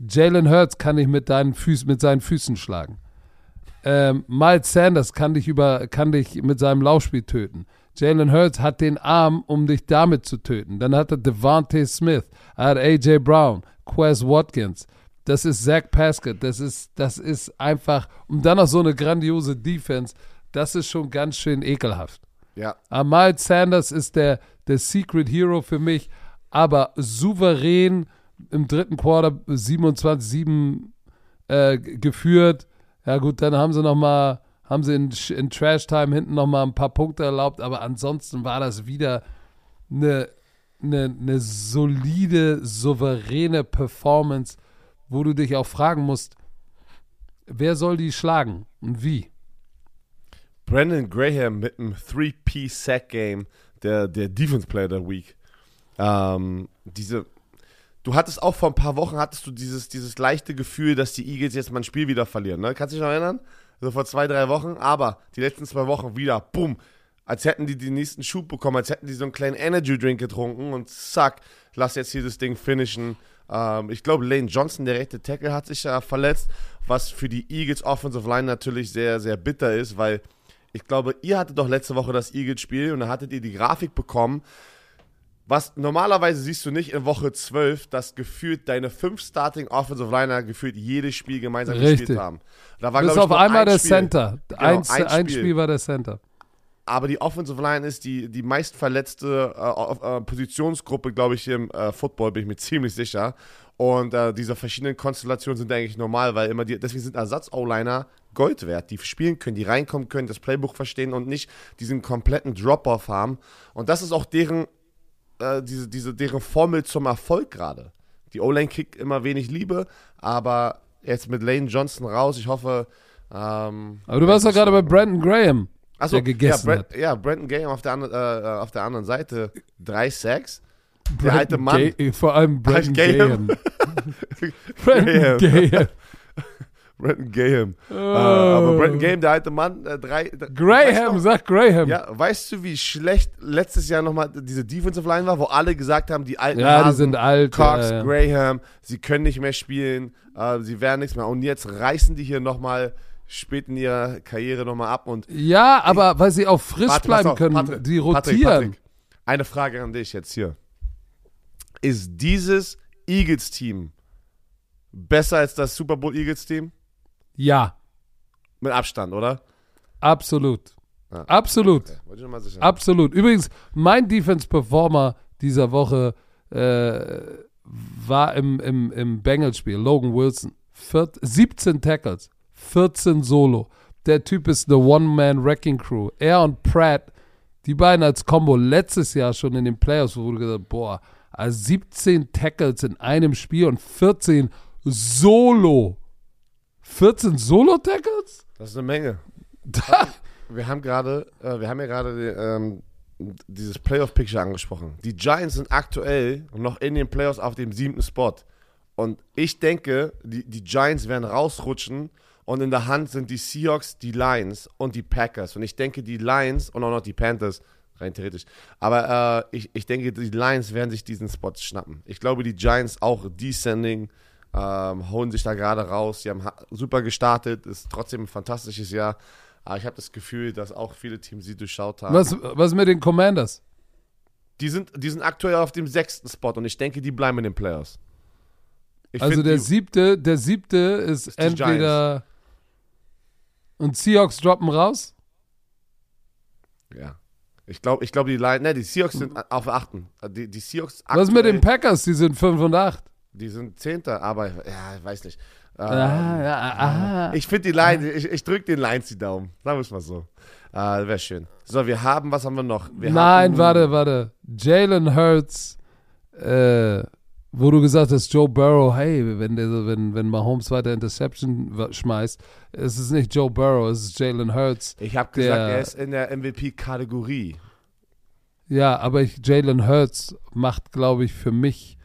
Jalen Hurts kann dich mit deinen Füßen, mit seinen Füßen schlagen. Ähm, Miles Sanders kann dich über, kann dich mit seinem Laufspiel töten. Jalen Hurts hat den Arm, um dich damit zu töten. Dann hat er Devontae Smith, er hat AJ Brown, Quez Watkins. Das ist Zach Pascott. Das ist, das ist einfach, und dann noch so eine grandiose Defense. Das ist schon ganz schön ekelhaft. Ja. Miles Sanders ist der, der Secret Hero für mich, aber souverän im dritten Quarter 27-7 äh, geführt. Ja gut, dann haben sie noch mal, haben sie in, in Trash Time hinten noch mal ein paar Punkte erlaubt, aber ansonsten war das wieder eine, eine, eine solide, souveräne Performance, wo du dich auch fragen musst, wer soll die schlagen und wie? Brandon Graham mit einem 3P-Sack-Game, der, der Defense Player der Week. Ähm, diese, du hattest auch vor ein paar Wochen, hattest du dieses, dieses leichte Gefühl, dass die Eagles jetzt mal ein Spiel wieder verlieren, ne? Kannst du dich noch erinnern? Also vor zwei, drei Wochen, aber die letzten zwei Wochen wieder, bumm, als hätten die den nächsten Schub bekommen, als hätten die so einen kleinen Energy Drink getrunken und zack, lass jetzt hier das Ding finishen. Ähm, ich glaube, Lane Johnson, der rechte Tackle, hat sich ja verletzt, was für die Eagles Offensive Line natürlich sehr, sehr bitter ist, weil ich glaube, ihr hattet doch letzte Woche das Eagles-Spiel und da hattet ihr die Grafik bekommen. Was normalerweise siehst du nicht in Woche 12, dass gefühlt deine fünf Starting Offensive Liner gefühlt jedes Spiel gemeinsam Richtig. gespielt haben. Da war, Bis ich, auf nur einmal ein der Spiel. Center. Genau, ein ein, Spiel. Spiel war der Center. Aber die Offensive Line ist die, die meistverletzte äh, äh, Positionsgruppe, glaube ich, im äh, Football, bin ich mir ziemlich sicher. Und äh, diese verschiedenen Konstellationen sind eigentlich normal, weil immer die, deswegen sind Ersatz-O-Liner Gold wert, die spielen können, die reinkommen können, das Playbook verstehen und nicht diesen kompletten Drop-Off haben. Und das ist auch deren, äh, diese, diese, deren Formel zum Erfolg gerade. Die O-Line kriegt immer wenig Liebe, aber jetzt mit Lane Johnson raus, ich hoffe. Ähm, Aber du warst doch gerade bei Brandon Graham, Achso, der gegessen ja, hat. Brent, ja, Brandon Graham auf der, andre, äh, auf der anderen Seite. Drei Sacks. Der alte Mann. Gay, vor allem Brandon Graham. Graham. Brandon Graham. Brandon Graham. Äh, aber Brandon Graham, der alte Mann, äh, drei. Graham, sag Graham. Ja, weißt du, wie schlecht letztes Jahr nochmal diese Defensive Line war, wo alle gesagt haben, die alten Ja, die Hasen, sind alt. Cox, ja, ja. Graham, sie können nicht mehr spielen, äh, sie werden nichts mehr. Und jetzt reißen die hier nochmal spät in ihrer Karriere nochmal ab und Ja, aber weil sie auch frisch pass bleiben auf, können, Patrick, die Patrick, rotieren. Patrick. Eine Frage an dich jetzt hier. Ist dieses Eagles-Team besser als das Super Bowl Eagles-Team? Ja, Mit Abstand, oder? absolut. Ja. Absolut. Okay. Absolut. Übrigens, mein Defense-Performer dieser Woche äh, war im, im, im Bengals-Spiel, Logan Wilson. Viert, 17 Tackles, 14 Solo. Der Typ ist eine One-Man-Wrecking-Crew. Er und Pratt, die beiden als Combo letztes Jahr schon in den Playoffs, wo du gesagt boah, also 17 Tackles in einem Spiel und 14 Solo. 14 Solo-Tackles? Das ist eine Menge. Da, wir haben gerade, äh, wir haben ja gerade ähm, dieses Playoff-Picture angesprochen. Die Giants sind aktuell noch in den Playoffs auf dem siebten Spot. Und ich denke, die, die Giants werden rausrutschen und in der Hand sind die Seahawks, die Lions und die Packers. Und ich denke, die Lions und auch noch die Panthers, rein theoretisch. Aber äh, ich, ich denke, die Lions werden sich diesen Spot schnappen. Ich glaube, die Giants auch descending, ähm, holen sich da gerade raus. Sie haben super gestartet, ist trotzdem ein fantastisches Jahr. Aber ich habe das Gefühl, dass auch viele Teams sie durchschaut haben. Was, was mit den Commanders? Die sind, die sind aktuell auf dem sechsten Spot und ich denke, die bleiben in den Playoffs. Ich also der die, siebte, der siebte ist, ist entweder. Und Seahawks droppen raus. Ja. Ich glaube, ich glaube, die Lions, ne, die Seahawks sind auf achten. Die, die Seahawks Was mit den Packers? Die sind 5 und 8. Die sind Zehnter, aber ja, ich weiß nicht. Ähm, ah, ja, ah. Ich finde die Line, ich, ich drücke den Lines die Daumen. Sagen wir es mal so. Äh, Wäre schön. So, wir haben, was haben wir noch? Wir Nein, haben, warte, warte. Jalen Hurts, äh, wo du gesagt hast, Joe Burrow, hey, wenn, der, wenn, wenn Mahomes weiter Interception schmeißt, es ist nicht Joe Burrow, es ist Jalen Hurts. Ich habe gesagt, er ist in der MVP-Kategorie. Ja, aber Jalen Hurts macht, glaube ich, für mich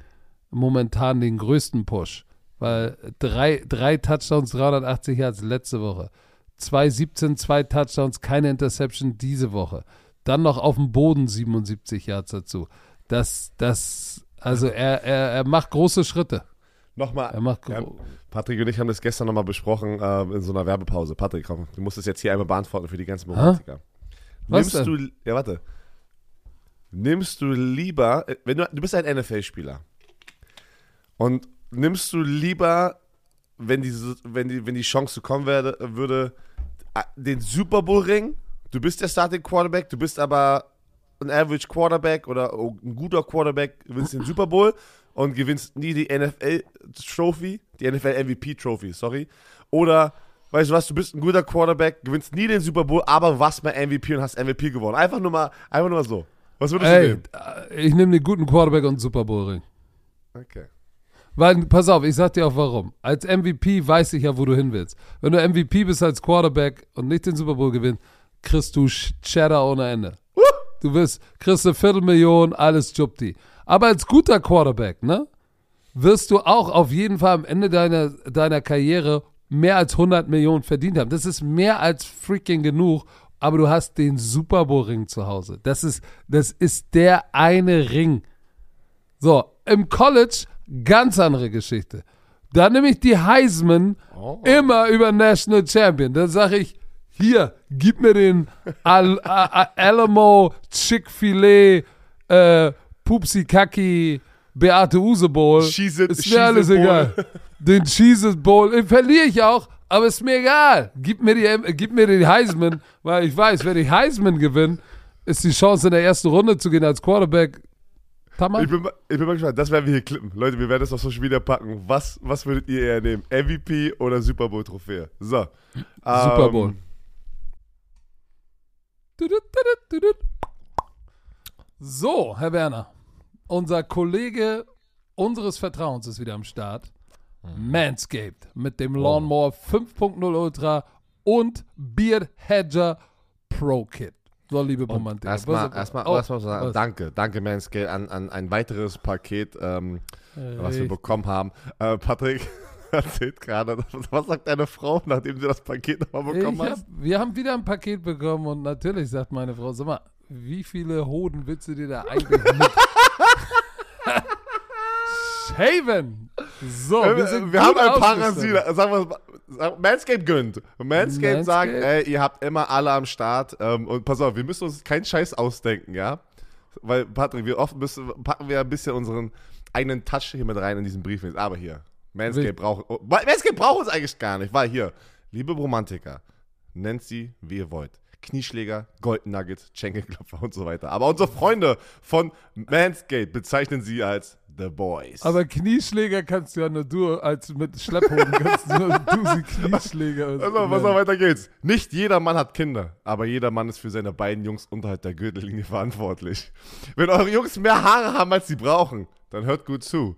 momentan den größten Push. Weil drei, drei Touchdowns, 380 Yards letzte Woche. 217, zwei Touchdowns, keine Interception diese Woche. Dann noch auf dem Boden 77 Yards dazu. Das, das, also er, er, er macht große Schritte. Nochmal, er macht ja, Patrick und ich haben das gestern nochmal besprochen äh, in so einer Werbepause. Patrick, komm, du musst es jetzt hier einmal beantworten für die ganzen Romantiker. Was Nimmst denn? du, ja warte, nimmst du lieber, äh, wenn du, du bist ein NFL-Spieler und nimmst du lieber, wenn, diese, wenn, die, wenn die Chance kommen werde, würde, den Super Bowl-Ring? Du bist der Starting Quarterback, du bist aber ein Average Quarterback oder ein guter Quarterback, gewinnst den Super Bowl und gewinnst nie die NFL Trophy, die NFL MVP Trophy, sorry. Oder, weißt du was, du bist ein guter Quarterback, gewinnst nie den Super Bowl, aber warst mal MVP und hast MVP gewonnen. Einfach nur mal, einfach nur mal so. Was würdest Ey, du nehmen? Ich nehme den guten Quarterback und Super Bowl Ring. Okay. Weil, pass auf, ich sag dir auch warum. Als MVP weiß ich ja, wo du hin willst. Wenn du MVP bist als Quarterback und nicht den Super Bowl gewinnst, kriegst du Cheddar ohne Ende. Du wirst, kriegst eine Viertelmillion, alles Jupti. Aber als guter Quarterback, ne, wirst du auch auf jeden Fall am Ende deiner, deiner Karriere mehr als 100 Millionen verdient haben. Das ist mehr als freaking genug, aber du hast den Super Bowl Ring zu Hause. Das ist, das ist der eine Ring. So, im College Ganz andere Geschichte. Da nehme ich die Heisman oh. immer über National Champion. Dann sage ich, hier, gib mir den Al Al Alamo Chick-fil-A äh, Pupsi Kaki Beate Use Bowl. Cheese it, ist mir alles egal. Den Cheese Bowl den verliere ich auch, aber ist mir egal. Gib mir die, gib mir die Heisman, weil ich weiß, wenn ich Heisman gewinne, ist die Chance in der ersten Runde zu gehen als Quarterback Tamar? Ich bin, ich bin mal gespannt. Das werden wir hier klippen. Leute, wir werden das auf Social Media packen. Was, was würdet ihr eher nehmen? MVP oder Super Bowl Trophäe? So. Super ähm, Bowl. So, Herr Werner. Unser Kollege unseres Vertrauens ist wieder am Start. Mhm. Manscaped mit dem Lawnmower 5.0 Ultra und Beard Hedger Pro Kit. So, liebe Romantik. Erstmal, erstmal, oh, erstmal sagen, was? danke, danke Manscale an, an ein weiteres Paket, ähm, was wir bekommen haben. Äh, Patrick erzählt gerade, was sagt deine Frau, nachdem sie das Paket nochmal bekommen hat? Wir haben wieder ein Paket bekommen und natürlich sagt meine Frau, sag mal, wie viele Hoden willst du dir da eigentlich mit? Shaven! So, wir, sind wir haben ein Parasite. Sagen wir Manscape gönnt. Manscape, Manscape sagt, ey, ihr habt immer alle am Start. Ähm, und pass auf, wir müssen uns keinen Scheiß ausdenken, ja? Weil, Patrick, wir oft müssen, packen wir ein bisschen unseren eigenen Touch hier mit rein in diesen Brief. Aber hier, Manscape braucht, oh, Manscape braucht uns eigentlich gar nicht, weil hier, liebe Romantiker, nennt sie, wie ihr wollt. Knieschläger, Golden Nuggets, Schenkelklopfer und so weiter. Aber unsere Freunde von Manscaped bezeichnen sie als The Boys. Aber Knieschläger kannst du ja nur du, als mit Schlepphoden kannst du nur du sie Knieschläger. Also, was auch weiter geht's. Nicht jeder Mann hat Kinder, aber jeder Mann ist für seine beiden Jungs unterhalb der Gürtellinie verantwortlich. Wenn eure Jungs mehr Haare haben, als sie brauchen, dann hört gut zu.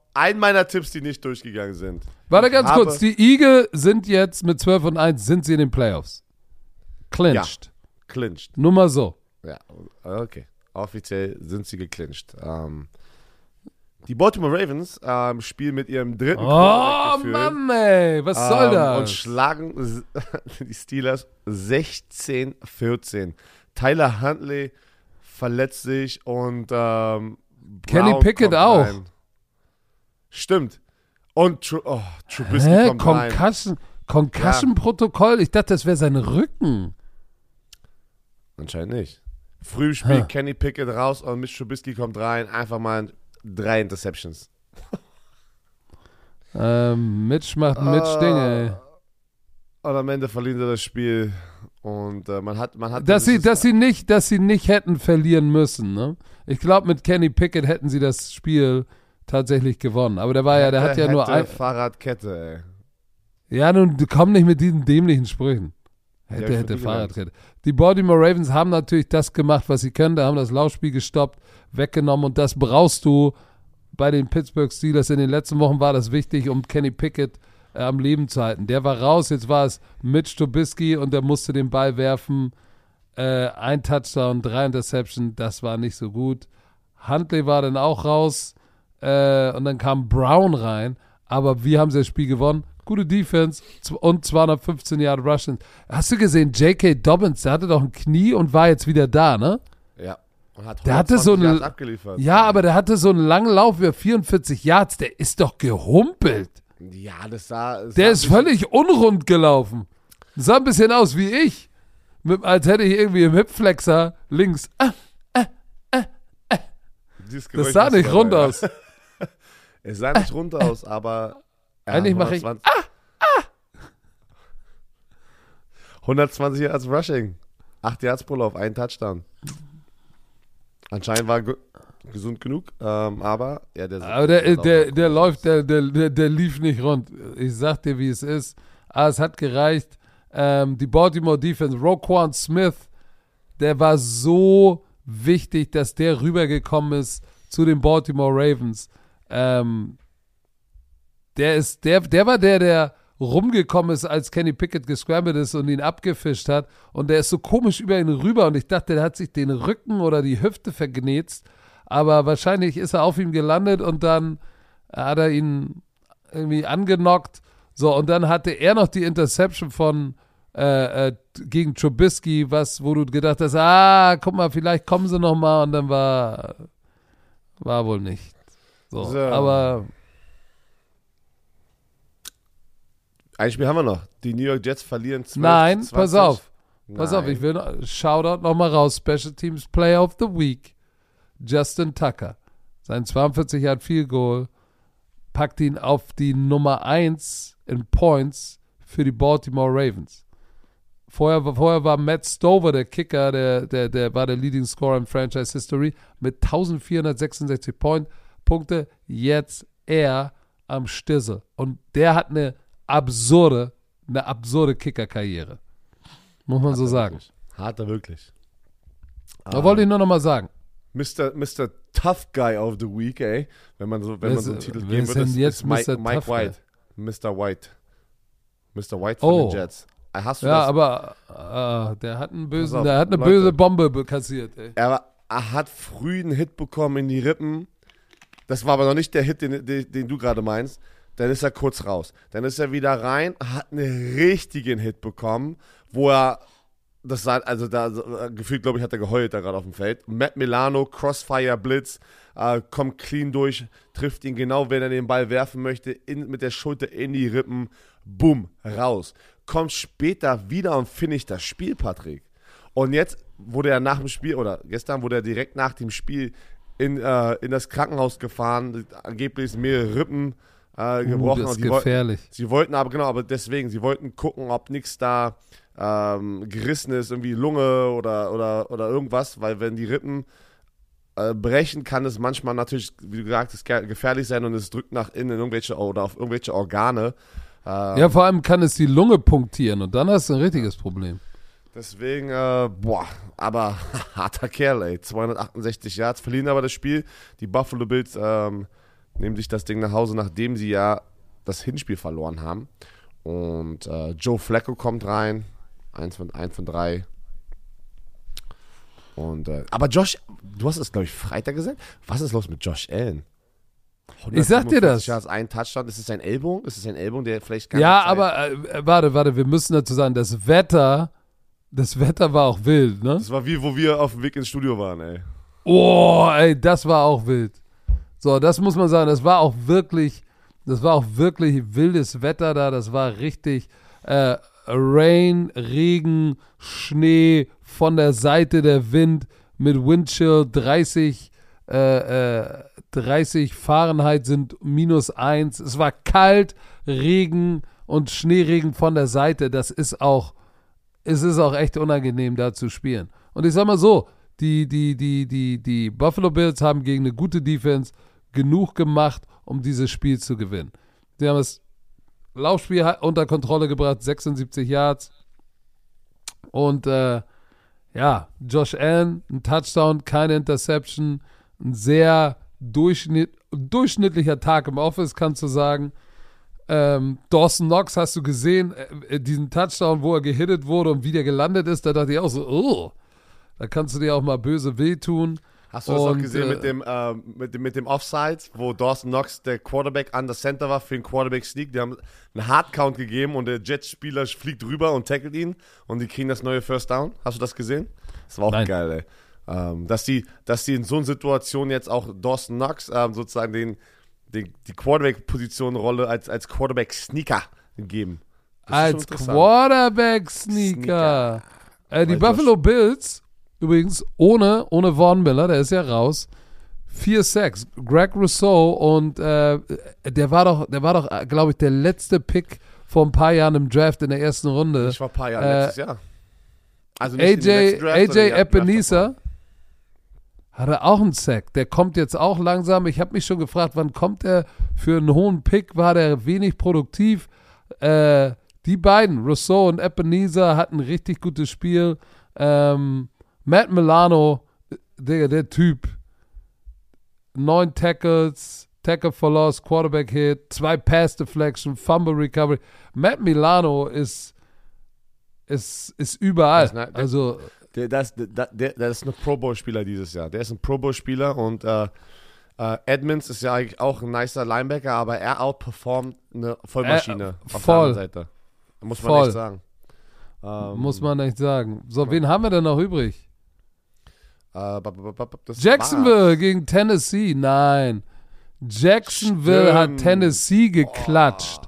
ein meiner Tipps, die nicht durchgegangen sind. Warte ganz habe- kurz, die Eagle sind jetzt mit 12 und 1, sind sie in den Playoffs. Clinched. Clinched. Nur mal so. Ja, okay. Offiziell sind sie geclincht. Ähm, die Baltimore Ravens ähm, spielen mit ihrem dritten Oh Mann, ey, was soll ähm, das? Und schlagen die Steelers 16-14. Tyler Huntley verletzt sich und ähm, Kenny Pickett auch. rein. Stimmt. Und Tru oh, Trubisky Hä? kommt rein. Concussion, Concussion-Protokoll? Ich dachte, das wäre sein Rücken. Anscheinend nicht. Früh im Spiel Hä. Kenny Pickett raus und Mitch Trubisky kommt rein. Einfach mal drei Interceptions. Ähm, Mitch macht Mitch Ah. Dinge, Und am Ende verlieren sie das Spiel. Und äh, man hat, man hat. ey. Dass sie, dass, sie nicht, dass sie nicht hätten verlieren müssen, ne? Ich glaube, mit Kenny Pickett hätten sie das Spiel tatsächlich gewonnen. Aber der war ja, der hat ja nur ein. Fahrradkette, ey. Ja, nun komm nicht mit diesen dämlichen Sprüchen. Hätte, ich hätte. Fahrradkette. Die Baltimore Ravens haben natürlich das gemacht, was sie können. Da haben das Laufspiel gestoppt, weggenommen und das brauchst du bei den Pittsburgh Steelers. In den letzten Wochen war das wichtig, um Kenny Pickett äh, am Leben zu halten. Der war raus, jetzt war es Mitch Trubisky und der musste den Ball werfen. Äh, ein Touchdown, drei Interception, das war nicht so gut. Huntley war dann auch raus äh, und dann kam Brown rein. Aber wie haben das Spiel gewonnen? Gute Defense und 215 Yard Rushing. Hast du gesehen, J.K. Dobbins, der hatte doch ein Knie und war jetzt wieder da, ne? Ja. Und hat Der hatte so 120 eine- abgeliefert. Ja, aber der hatte so einen langen Lauf über 44 Yards. Der ist doch gehumpelt. Ja, das sah. das Der sah ist völlig unrund gelaufen. Sah ein bisschen aus wie ich. Mit, als hätte ich irgendwie im Hipflexer links. Ah, dieses das Geräusch sah nicht rund aus. Es sah nicht rund aus, aber. ja, Eigentlich mache ich- 120 120 Yards Rushing. 8 Yards pro Lauf, ein Touchdown. Anscheinend war ge gesund genug, ähm, aber ja, der, Aber der, der, der läuft, der, der, der, der lief nicht rund. Ich sag dir, wie es ist. Aber es hat gereicht. Ähm, die Baltimore Defense, Roquan Smith, der war so wichtig, dass der rübergekommen ist zu den Baltimore Ravens. Ähm, der ist, der, der war der, der rumgekommen ist, als Kenny Pickett gescrambled ist und ihn abgefischt hat. Und der ist so komisch über ihn rüber und ich dachte, der hat sich den Rücken oder die Hüfte vergnetzt. Aber wahrscheinlich ist er auf ihm gelandet und dann hat er ihn irgendwie angenockt. So, und dann hatte er noch die Interception von äh, äh, gegen Trubisky, was, wo du gedacht hast, ah, guck mal, vielleicht kommen sie noch mal und dann war war wohl nicht. So, So. aber Ein Spiel haben wir noch. Die New York Jets verlieren 12 nein, zu 20. pass auf. Pass auf, Nein. ich will noch, Shoutout nochmal raus. Special Teams Player of the Week. Justin Tucker. Sein 42 Yard Field Goal packt ihn auf die Nummer 1 in Points für die Baltimore Ravens. Vorher, vorher war Matt Stover der Kicker, der, der, der war der Leading Scorer in Franchise History mit 1466 Point, Punkte. Jetzt er am Stissel. Und der hat eine absurde, eine absurde Kicker-Karriere. Muss man so sagen. Hat er wirklich. Da wollte ich nur noch mal sagen. Mr. Mr. Tough Guy of the Week, ey. Wenn man so, wenn Wer man so einen Titel geben würde, ist, jetzt ist Mike. Mike? White. Mr. White. Mr. White von Oh. den Jets. Äh, Hast du Ja, das? aber äh, der hat einen bösen, auf, der hat eine Leute. böse Bombe be- kassiert, ey. er, war, er hat früh einen Hit bekommen in die Rippen. Das war aber noch nicht der Hit, den, den, den du gerade meinst. Dann ist er kurz raus. Dann ist er wieder rein, hat einen richtigen Hit bekommen, wo er, das sah, also da äh, gefühlt, glaube ich, hat er geheult da gerade auf dem Feld. Matt Milano, Crossfire Blitz, äh, kommt clean durch, trifft ihn genau, wenn er den Ball werfen möchte, in, mit der Schulter in die Rippen, bumm, raus. Kommt später wieder und finisht das Spiel, Patrick. Und jetzt wurde er nach dem Spiel, oder gestern wurde er direkt nach dem Spiel in, äh, in das Krankenhaus gefahren, angeblich mehrere Rippen äh, Uh, gebrochen. das und ist die wollten- gefährlich. Sie wollten aber, genau, aber deswegen, sie wollten gucken, ob nichts da ähm, gerissen ist, irgendwie Lunge oder, oder, oder irgendwas, weil wenn die Rippen äh, brechen, kann es manchmal natürlich, wie du gesagt gefährlich sein und es drückt nach innen in irgendwelche oder auf irgendwelche Organe. Ähm, Ja, vor allem kann es die Lunge punktieren und dann hast du ein richtiges Problem. Deswegen, äh, boah, aber harter Kerl, ey. 268 Yards, verlieren aber das Spiel. Die Buffalo Bills ähm, nehmen sich das Ding nach Hause, nachdem sie ja das Hinspiel verloren haben. Und äh, Joe Flacco kommt rein. Eins von, ein von drei. Und, äh, aber Josh, du hast es, glaube ich, Freitag gesagt. Was ist los mit Josh Allen? Ich sag dir 147 das. Yards, ein Touchdown. Ist es sein Ellbogen? Ist es sein Ellbogen, der vielleicht gar Ja, aber äh, warte, warte, wir müssen dazu sagen, das Wetter, das Wetter war auch wild, ne? Das war wie, wo wir auf dem Weg ins Studio waren, ey. Oh, ey, das war auch wild. So, das muss man sagen, das war auch wirklich, das war auch wirklich wildes Wetter da, das war richtig äh, Rain, Regen, Schnee, von der Seite der Wind mit Windchill 30, äh, äh, 30 Fahrenheit sind minus eins. Es war kalt, Regen und Schneeregen von der Seite. Das ist auch, es ist auch echt unangenehm, da zu spielen. Und ich sag mal so, die, die, die, die, die Buffalo Bills haben gegen eine gute Defense genug gemacht, um dieses Spiel zu gewinnen. Sie haben das Laufspiel unter Kontrolle gebracht, 76 Yards. Und äh, ja, Josh Allen, ein Touchdown, keine Interception, ein sehr durchschnitt, durchschnittlicher Tag im Office, kannst du sagen. Ähm, Dawson Knox hast du gesehen, äh, äh, diesen Touchdown, wo er gehittet wurde und wieder gelandet ist, da dachte ich auch so, oh, da kannst du dir auch mal böse wehtun. Hast du das auch gesehen äh, mit, dem, äh, mit, dem, mit dem Offside, wo Dawson Knox der Quarterback an der Center war für den Quarterback Sneak? Die haben einen Hardcount gegeben und der Jets-Spieler fliegt rüber und tackelt ihn und die kriegen das neue First Down. Hast du das gesehen? Das war auch Nein. geil, ey. Ähm, dass, die, dass die in so einer Situation jetzt auch Dawson Knox ähm, sozusagen den, den, die Quarterback-Position-Rolle als, als Quarterback-Sneaker geben. Das Als. Quarterback-Sneaker. Äh, die Buffalo Bills, übrigens ohne, ohne Vaughn Miller, der ist ja raus. Vier Sacks. Greg Rousseau und äh, der war doch, der war doch, glaube ich, der letzte Pick vor ein paar Jahren im Draft in der ersten Runde. Ich war ein paar Jahre Äh, letztes Jahr. Also AJ, AJ die Ebenezer hatte auch einen Sack. Der kommt jetzt auch langsam. Ich habe mich schon gefragt, wann kommt er? Für einen hohen Pick war der wenig produktiv. Äh, die beiden, Rousseau und Ebenezer, hatten ein richtig gutes Spiel. Ähm, Matt Milano Digga, der Typ. Neun Tackles, Tackle for Loss, Quarterback Hit, zwei Pass Deflection, Fumble Recovery. Matt Milano ist, ist, ist überall. Also, Der, das, der, der, der ist ein Pro Bowl-Spieler dieses Jahr. Der ist ein Pro Bowl-Spieler und äh, äh, Edmonds ist ja eigentlich auch ein nicer Linebacker, aber er outperformt eine Vollmaschine Äh, auf voll. der anderen Seite. Muss man Voll. echt sagen. Ähm, muss man nicht sagen. So, wen haben wir denn noch übrig? Äh, das Jacksonville gegen Tennessee. Nein. Jacksonville Stimmt. hat Tennessee geklatscht.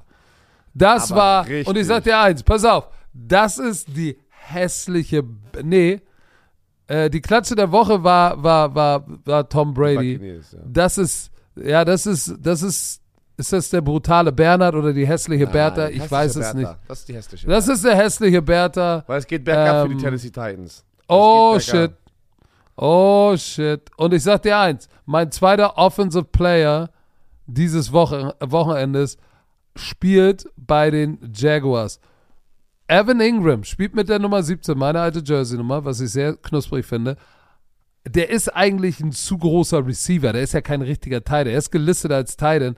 Das Aber war, richtig. und ich sag dir eins, pass auf, das ist die hässliche, nee, äh, die Klatsche der Woche war, war, war, war Tom Brady. Buccaneers, ja. Das ist, ja, das ist, das ist, ist das der brutale Bernhard oder die hässliche Bertha? Nein, Ich hässliche weiß es Bertha. nicht. Das ist die hässliche. Das ist der hässliche Bertha. Weil es geht bergab für ähm, die Tennessee Titans. Oh shit. Oh shit. Und ich sag dir eins, mein zweiter Offensive Player dieses Woche, Wochenendes spielt bei den Jaguars. Evan Ingram spielt mit der Nummer 17, meine alte Jersey-Nummer, was ich sehr knusprig finde. Der ist eigentlich ein zu großer Receiver. Der ist ja kein richtiger Tight. Er ist gelistet als Tight,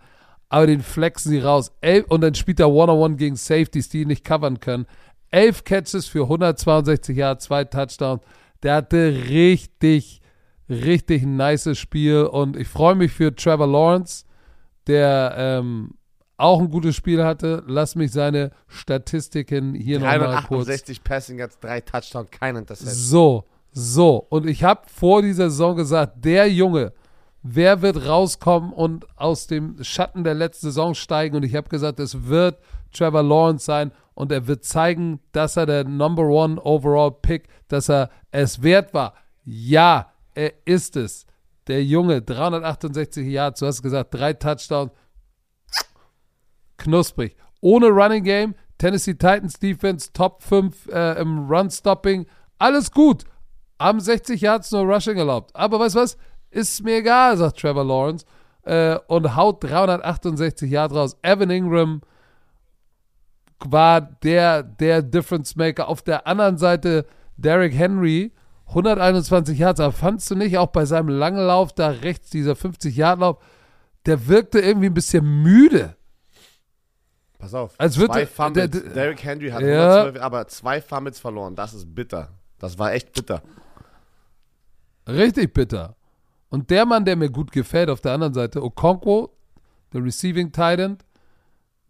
aber den flexen sie raus. Elf, und dann spielt er One-on-One gegen Safeties, die ihn nicht covern können. Elf Catches für 162 Yards, zwei Touchdowns. Der hatte richtig, richtig ein nices Spiel und ich freue mich für Trevor Lawrence, der ähm, auch ein gutes Spiel hatte. Lass mich seine Statistiken hier nochmal kurz 368 Passing Yards, drei Touchdowns, kein Interception. so, so. Und ich habe vor dieser Saison gesagt, der Junge, wer wird rauskommen und aus dem Schatten der letzten Saison steigen? Und ich habe gesagt, es wird Trevor Lawrence sein und er wird zeigen, dass er der Number One Overall Pick, dass er es wert war. Ja, er ist es. Der Junge, 368 Yards, du hast gesagt, drei Touchdowns, knusprig. Ohne Running Game, Tennessee Titans Defense, Top 5 äh, im Run-Stopping, alles gut. Haben 60 Yards nur Rushing erlaubt. Aber weißt du was? Ist mir egal, sagt Trevor Lawrence. Äh, und haut 368 Yards raus. Evan Ingram war der, der Difference Maker. Auf der anderen Seite Derrick Henry, 121 Yards. Aber fandst du nicht auch bei seinem langen Lauf da rechts, dieser 50-Yard-Lauf, der wirkte irgendwie ein bisschen müde. Pass auf, Als würde- zwei Fumbles. der- der- Derrick Henry hat Ja. 112, aber zwei Fumbles verloren. Das ist bitter. Das war echt bitter. Richtig bitter. Und der Mann, der mir gut gefällt, auf der anderen Seite, Okonkwo, der Receiving Titan,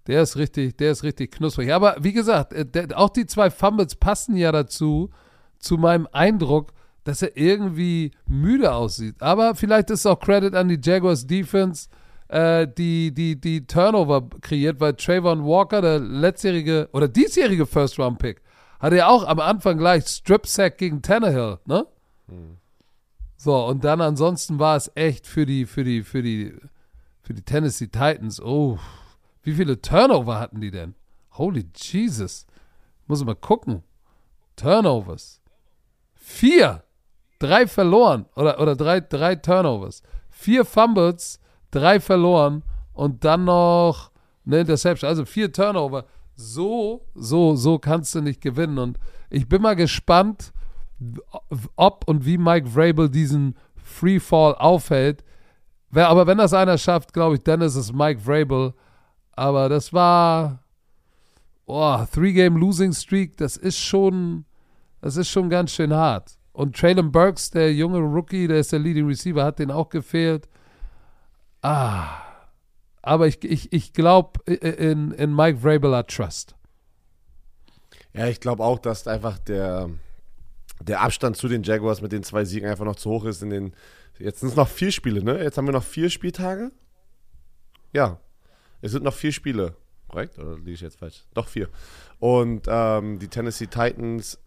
der ist richtig, der ist richtig knusprig. Aber wie gesagt, äh, der, auch die zwei Fumbles passen ja dazu, zu meinem Eindruck, dass er irgendwie müde aussieht. Aber vielleicht ist auch Credit an die Jaguars Defense, äh, die, die, die Turnover kreiert, weil Trayvon Walker, der letztjährige oder diesjährige First-Round-Pick, hatte ja auch am Anfang gleich Strip-Sack gegen Tannehill, ne? So, und dann ansonsten war es echt für die, für die, für die, für die Tennessee Titans. Oh, wie viele Turnover hatten die denn? Holy Jesus. Muss ich mal gucken. Turnovers. Vier. Drei verloren. Oder, oder drei, drei Turnovers. Vier Fumbles, drei verloren und dann noch eine Interception. Also vier Turnover. So, so, so kannst du nicht gewinnen. Und ich bin mal gespannt, ob und wie Mike Vrabel diesen Freefall aufhält. Wer- Aber wenn das einer schafft, glaube ich, dann ist es Mike Vrabel. Aber das war oh, Three-Game Losing Streak, das ist schon, das ist schon ganz schön hart. Und Traylon Burks, der junge Rookie, der ist der Leading Receiver, hat den auch gefehlt. Ah. Aber ich, ich, ich glaube in, in Mike Vrabel hat Trust. Ja, ich glaube auch, dass einfach der, der Abstand zu den Jaguars mit den zwei Siegen einfach noch zu hoch ist. In den, jetzt sind es noch vier Spiele, ne? Jetzt haben wir noch vier Spieltage. Ja, es sind noch vier Spiele. Korrekt? Oder liege ich jetzt falsch? Doch vier. Und ähm, die Tennessee Titans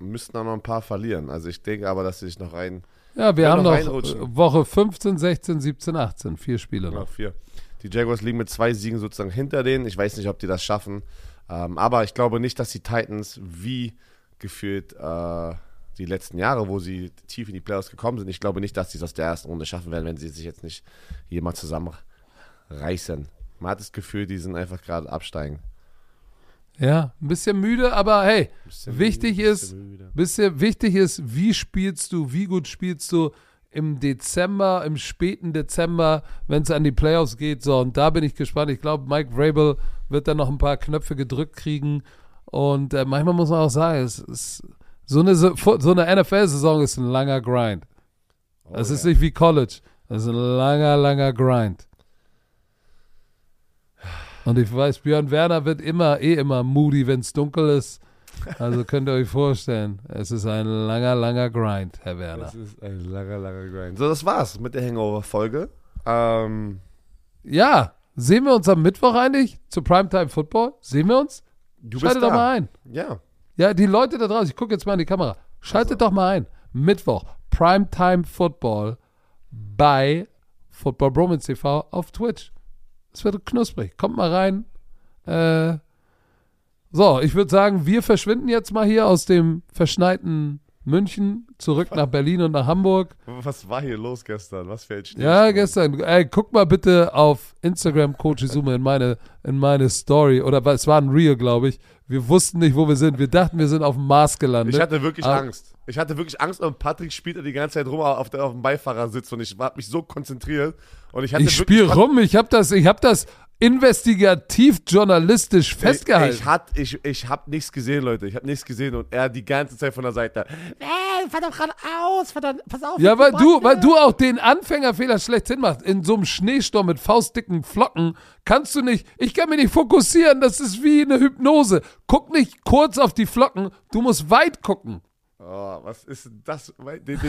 müssten auch noch ein paar verlieren. Also ich denke aber, dass sie sich noch rein. Ja, wir Ja, haben noch reinrutschen. Woche 15, 16, 17, 18. Vier Spiele Noch noch. vier. Die Jaguars liegen mit zwei Siegen sozusagen hinter denen. Ich weiß nicht, ob die das schaffen. Ähm, aber ich glaube nicht, dass die Titans wie gefühlt äh, die letzten Jahre, wo sie tief in die Playoffs gekommen sind, ich glaube nicht, dass sie es aus der ersten Runde schaffen werden, wenn sie sich jetzt nicht jemand zusammenreißen. Man hat das Gefühl, die sind einfach gerade absteigen. Ja, ein bisschen müde, aber hey, Bisschen wichtig müde, ist, bisschen bisschen wichtig ist, wie spielst du, wie gut spielst du im Dezember, im späten Dezember, wenn es an die Playoffs geht. So, und da bin ich gespannt. Ich glaube, Mike Vrabel wird dann noch ein paar Knöpfe gedrückt kriegen. Und äh, manchmal muss man auch sagen, es ist so eine, so eine NFL-Saison ist ein langer Grind. Oh, Es ist ja. nicht wie College. Es ist ein langer, langer Grind. Und ich weiß, Björn Werner wird immer, eh immer moody, wenn es dunkel ist. Also könnt ihr euch vorstellen, es ist ein langer, langer Grind, Herr Werner. Das ist ein langer, langer Grind. So, das war's mit der Hangover-Folge. Ähm, Ja, sehen wir uns am Mittwoch eigentlich zu Primetime Football? Sehen wir uns? du Schaltet bist doch da. mal ein. Ja. Ja, die Leute da draußen, ich gucke jetzt mal in die Kamera. Schaltet doch mal ein. Mittwoch, Primetime Football bei Football Bromance TV auf Twitch. Es wird knusprig. Kommt mal rein. Äh, so, ich würde sagen, wir verschwinden jetzt mal hier aus dem verschneiten München zurück nach Berlin und nach Hamburg. Was war hier los gestern? Was ein Stillstand? Ja, gestern. Ey, guck mal bitte auf Instagram Coach Izume in meine, in meine Story. Oder es war ein Reel, glaube ich. Wir wussten nicht, wo wir sind. Wir dachten, wir sind auf dem Mars gelandet. Ich hatte wirklich Ah. Angst. Ich hatte wirklich Angst und Patrick spielte die ganze Zeit rum auf, der, auf dem Beifahrersitz und ich habe mich so konzentriert und ich hatte ich spiele rum. Ich habe das, ich hab das investigativ journalistisch festgehalten. Ich, hat, ich, ich habe nichts gesehen, Leute. Ich habe nichts gesehen und er die ganze Zeit von der Seite. Ey, fahr doch geradeaus, fahr doch, pass auf. ja, weil du, Bande." weil du auch den Anfängerfehler schlechthin machst. In so einem Schneesturm mit faustdicken Flocken kannst du nicht, ich kann mich nicht fokussieren. Das ist wie eine Hypnose. Guck nicht kurz auf die Flocken. Du musst weit gucken. Oh, was ist denn das? Den, den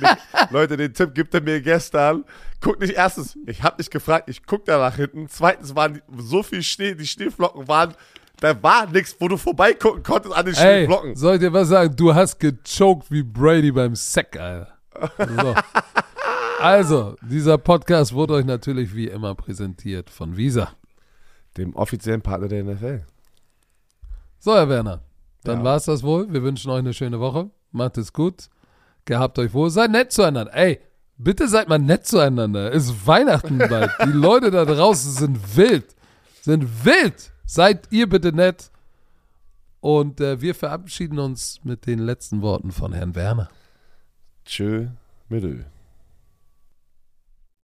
mir, Leute, den Tipp gibt er mir gestern. Guck nicht erstens, ich habe nicht gefragt, ich guck da nach hinten. Zweitens waren so viel Schnee, die Schneeflocken waren, da war nichts, wo du vorbeigucken konntest an den Ey, Schneeflocken. soll ich dir was sagen? Du hast gechoked wie Brady beim Sack, Alter. So. Also, dieser Podcast wurde euch natürlich wie immer präsentiert von Visa. Dem offiziellen Partner der NFL. So, Herr Werner, dann Ja. war's das wohl. Wir wünschen euch eine schöne Woche. Macht es gut. Gehabt euch wohl. Seid nett zueinander. Ey, bitte seid mal nett zueinander. Es ist Weihnachten bald. Die Leute da draußen sind wild. Sind wild. Seid ihr bitte nett. Und äh, wir verabschieden uns mit den letzten Worten von Herrn Werner. Tschö, mit Ö.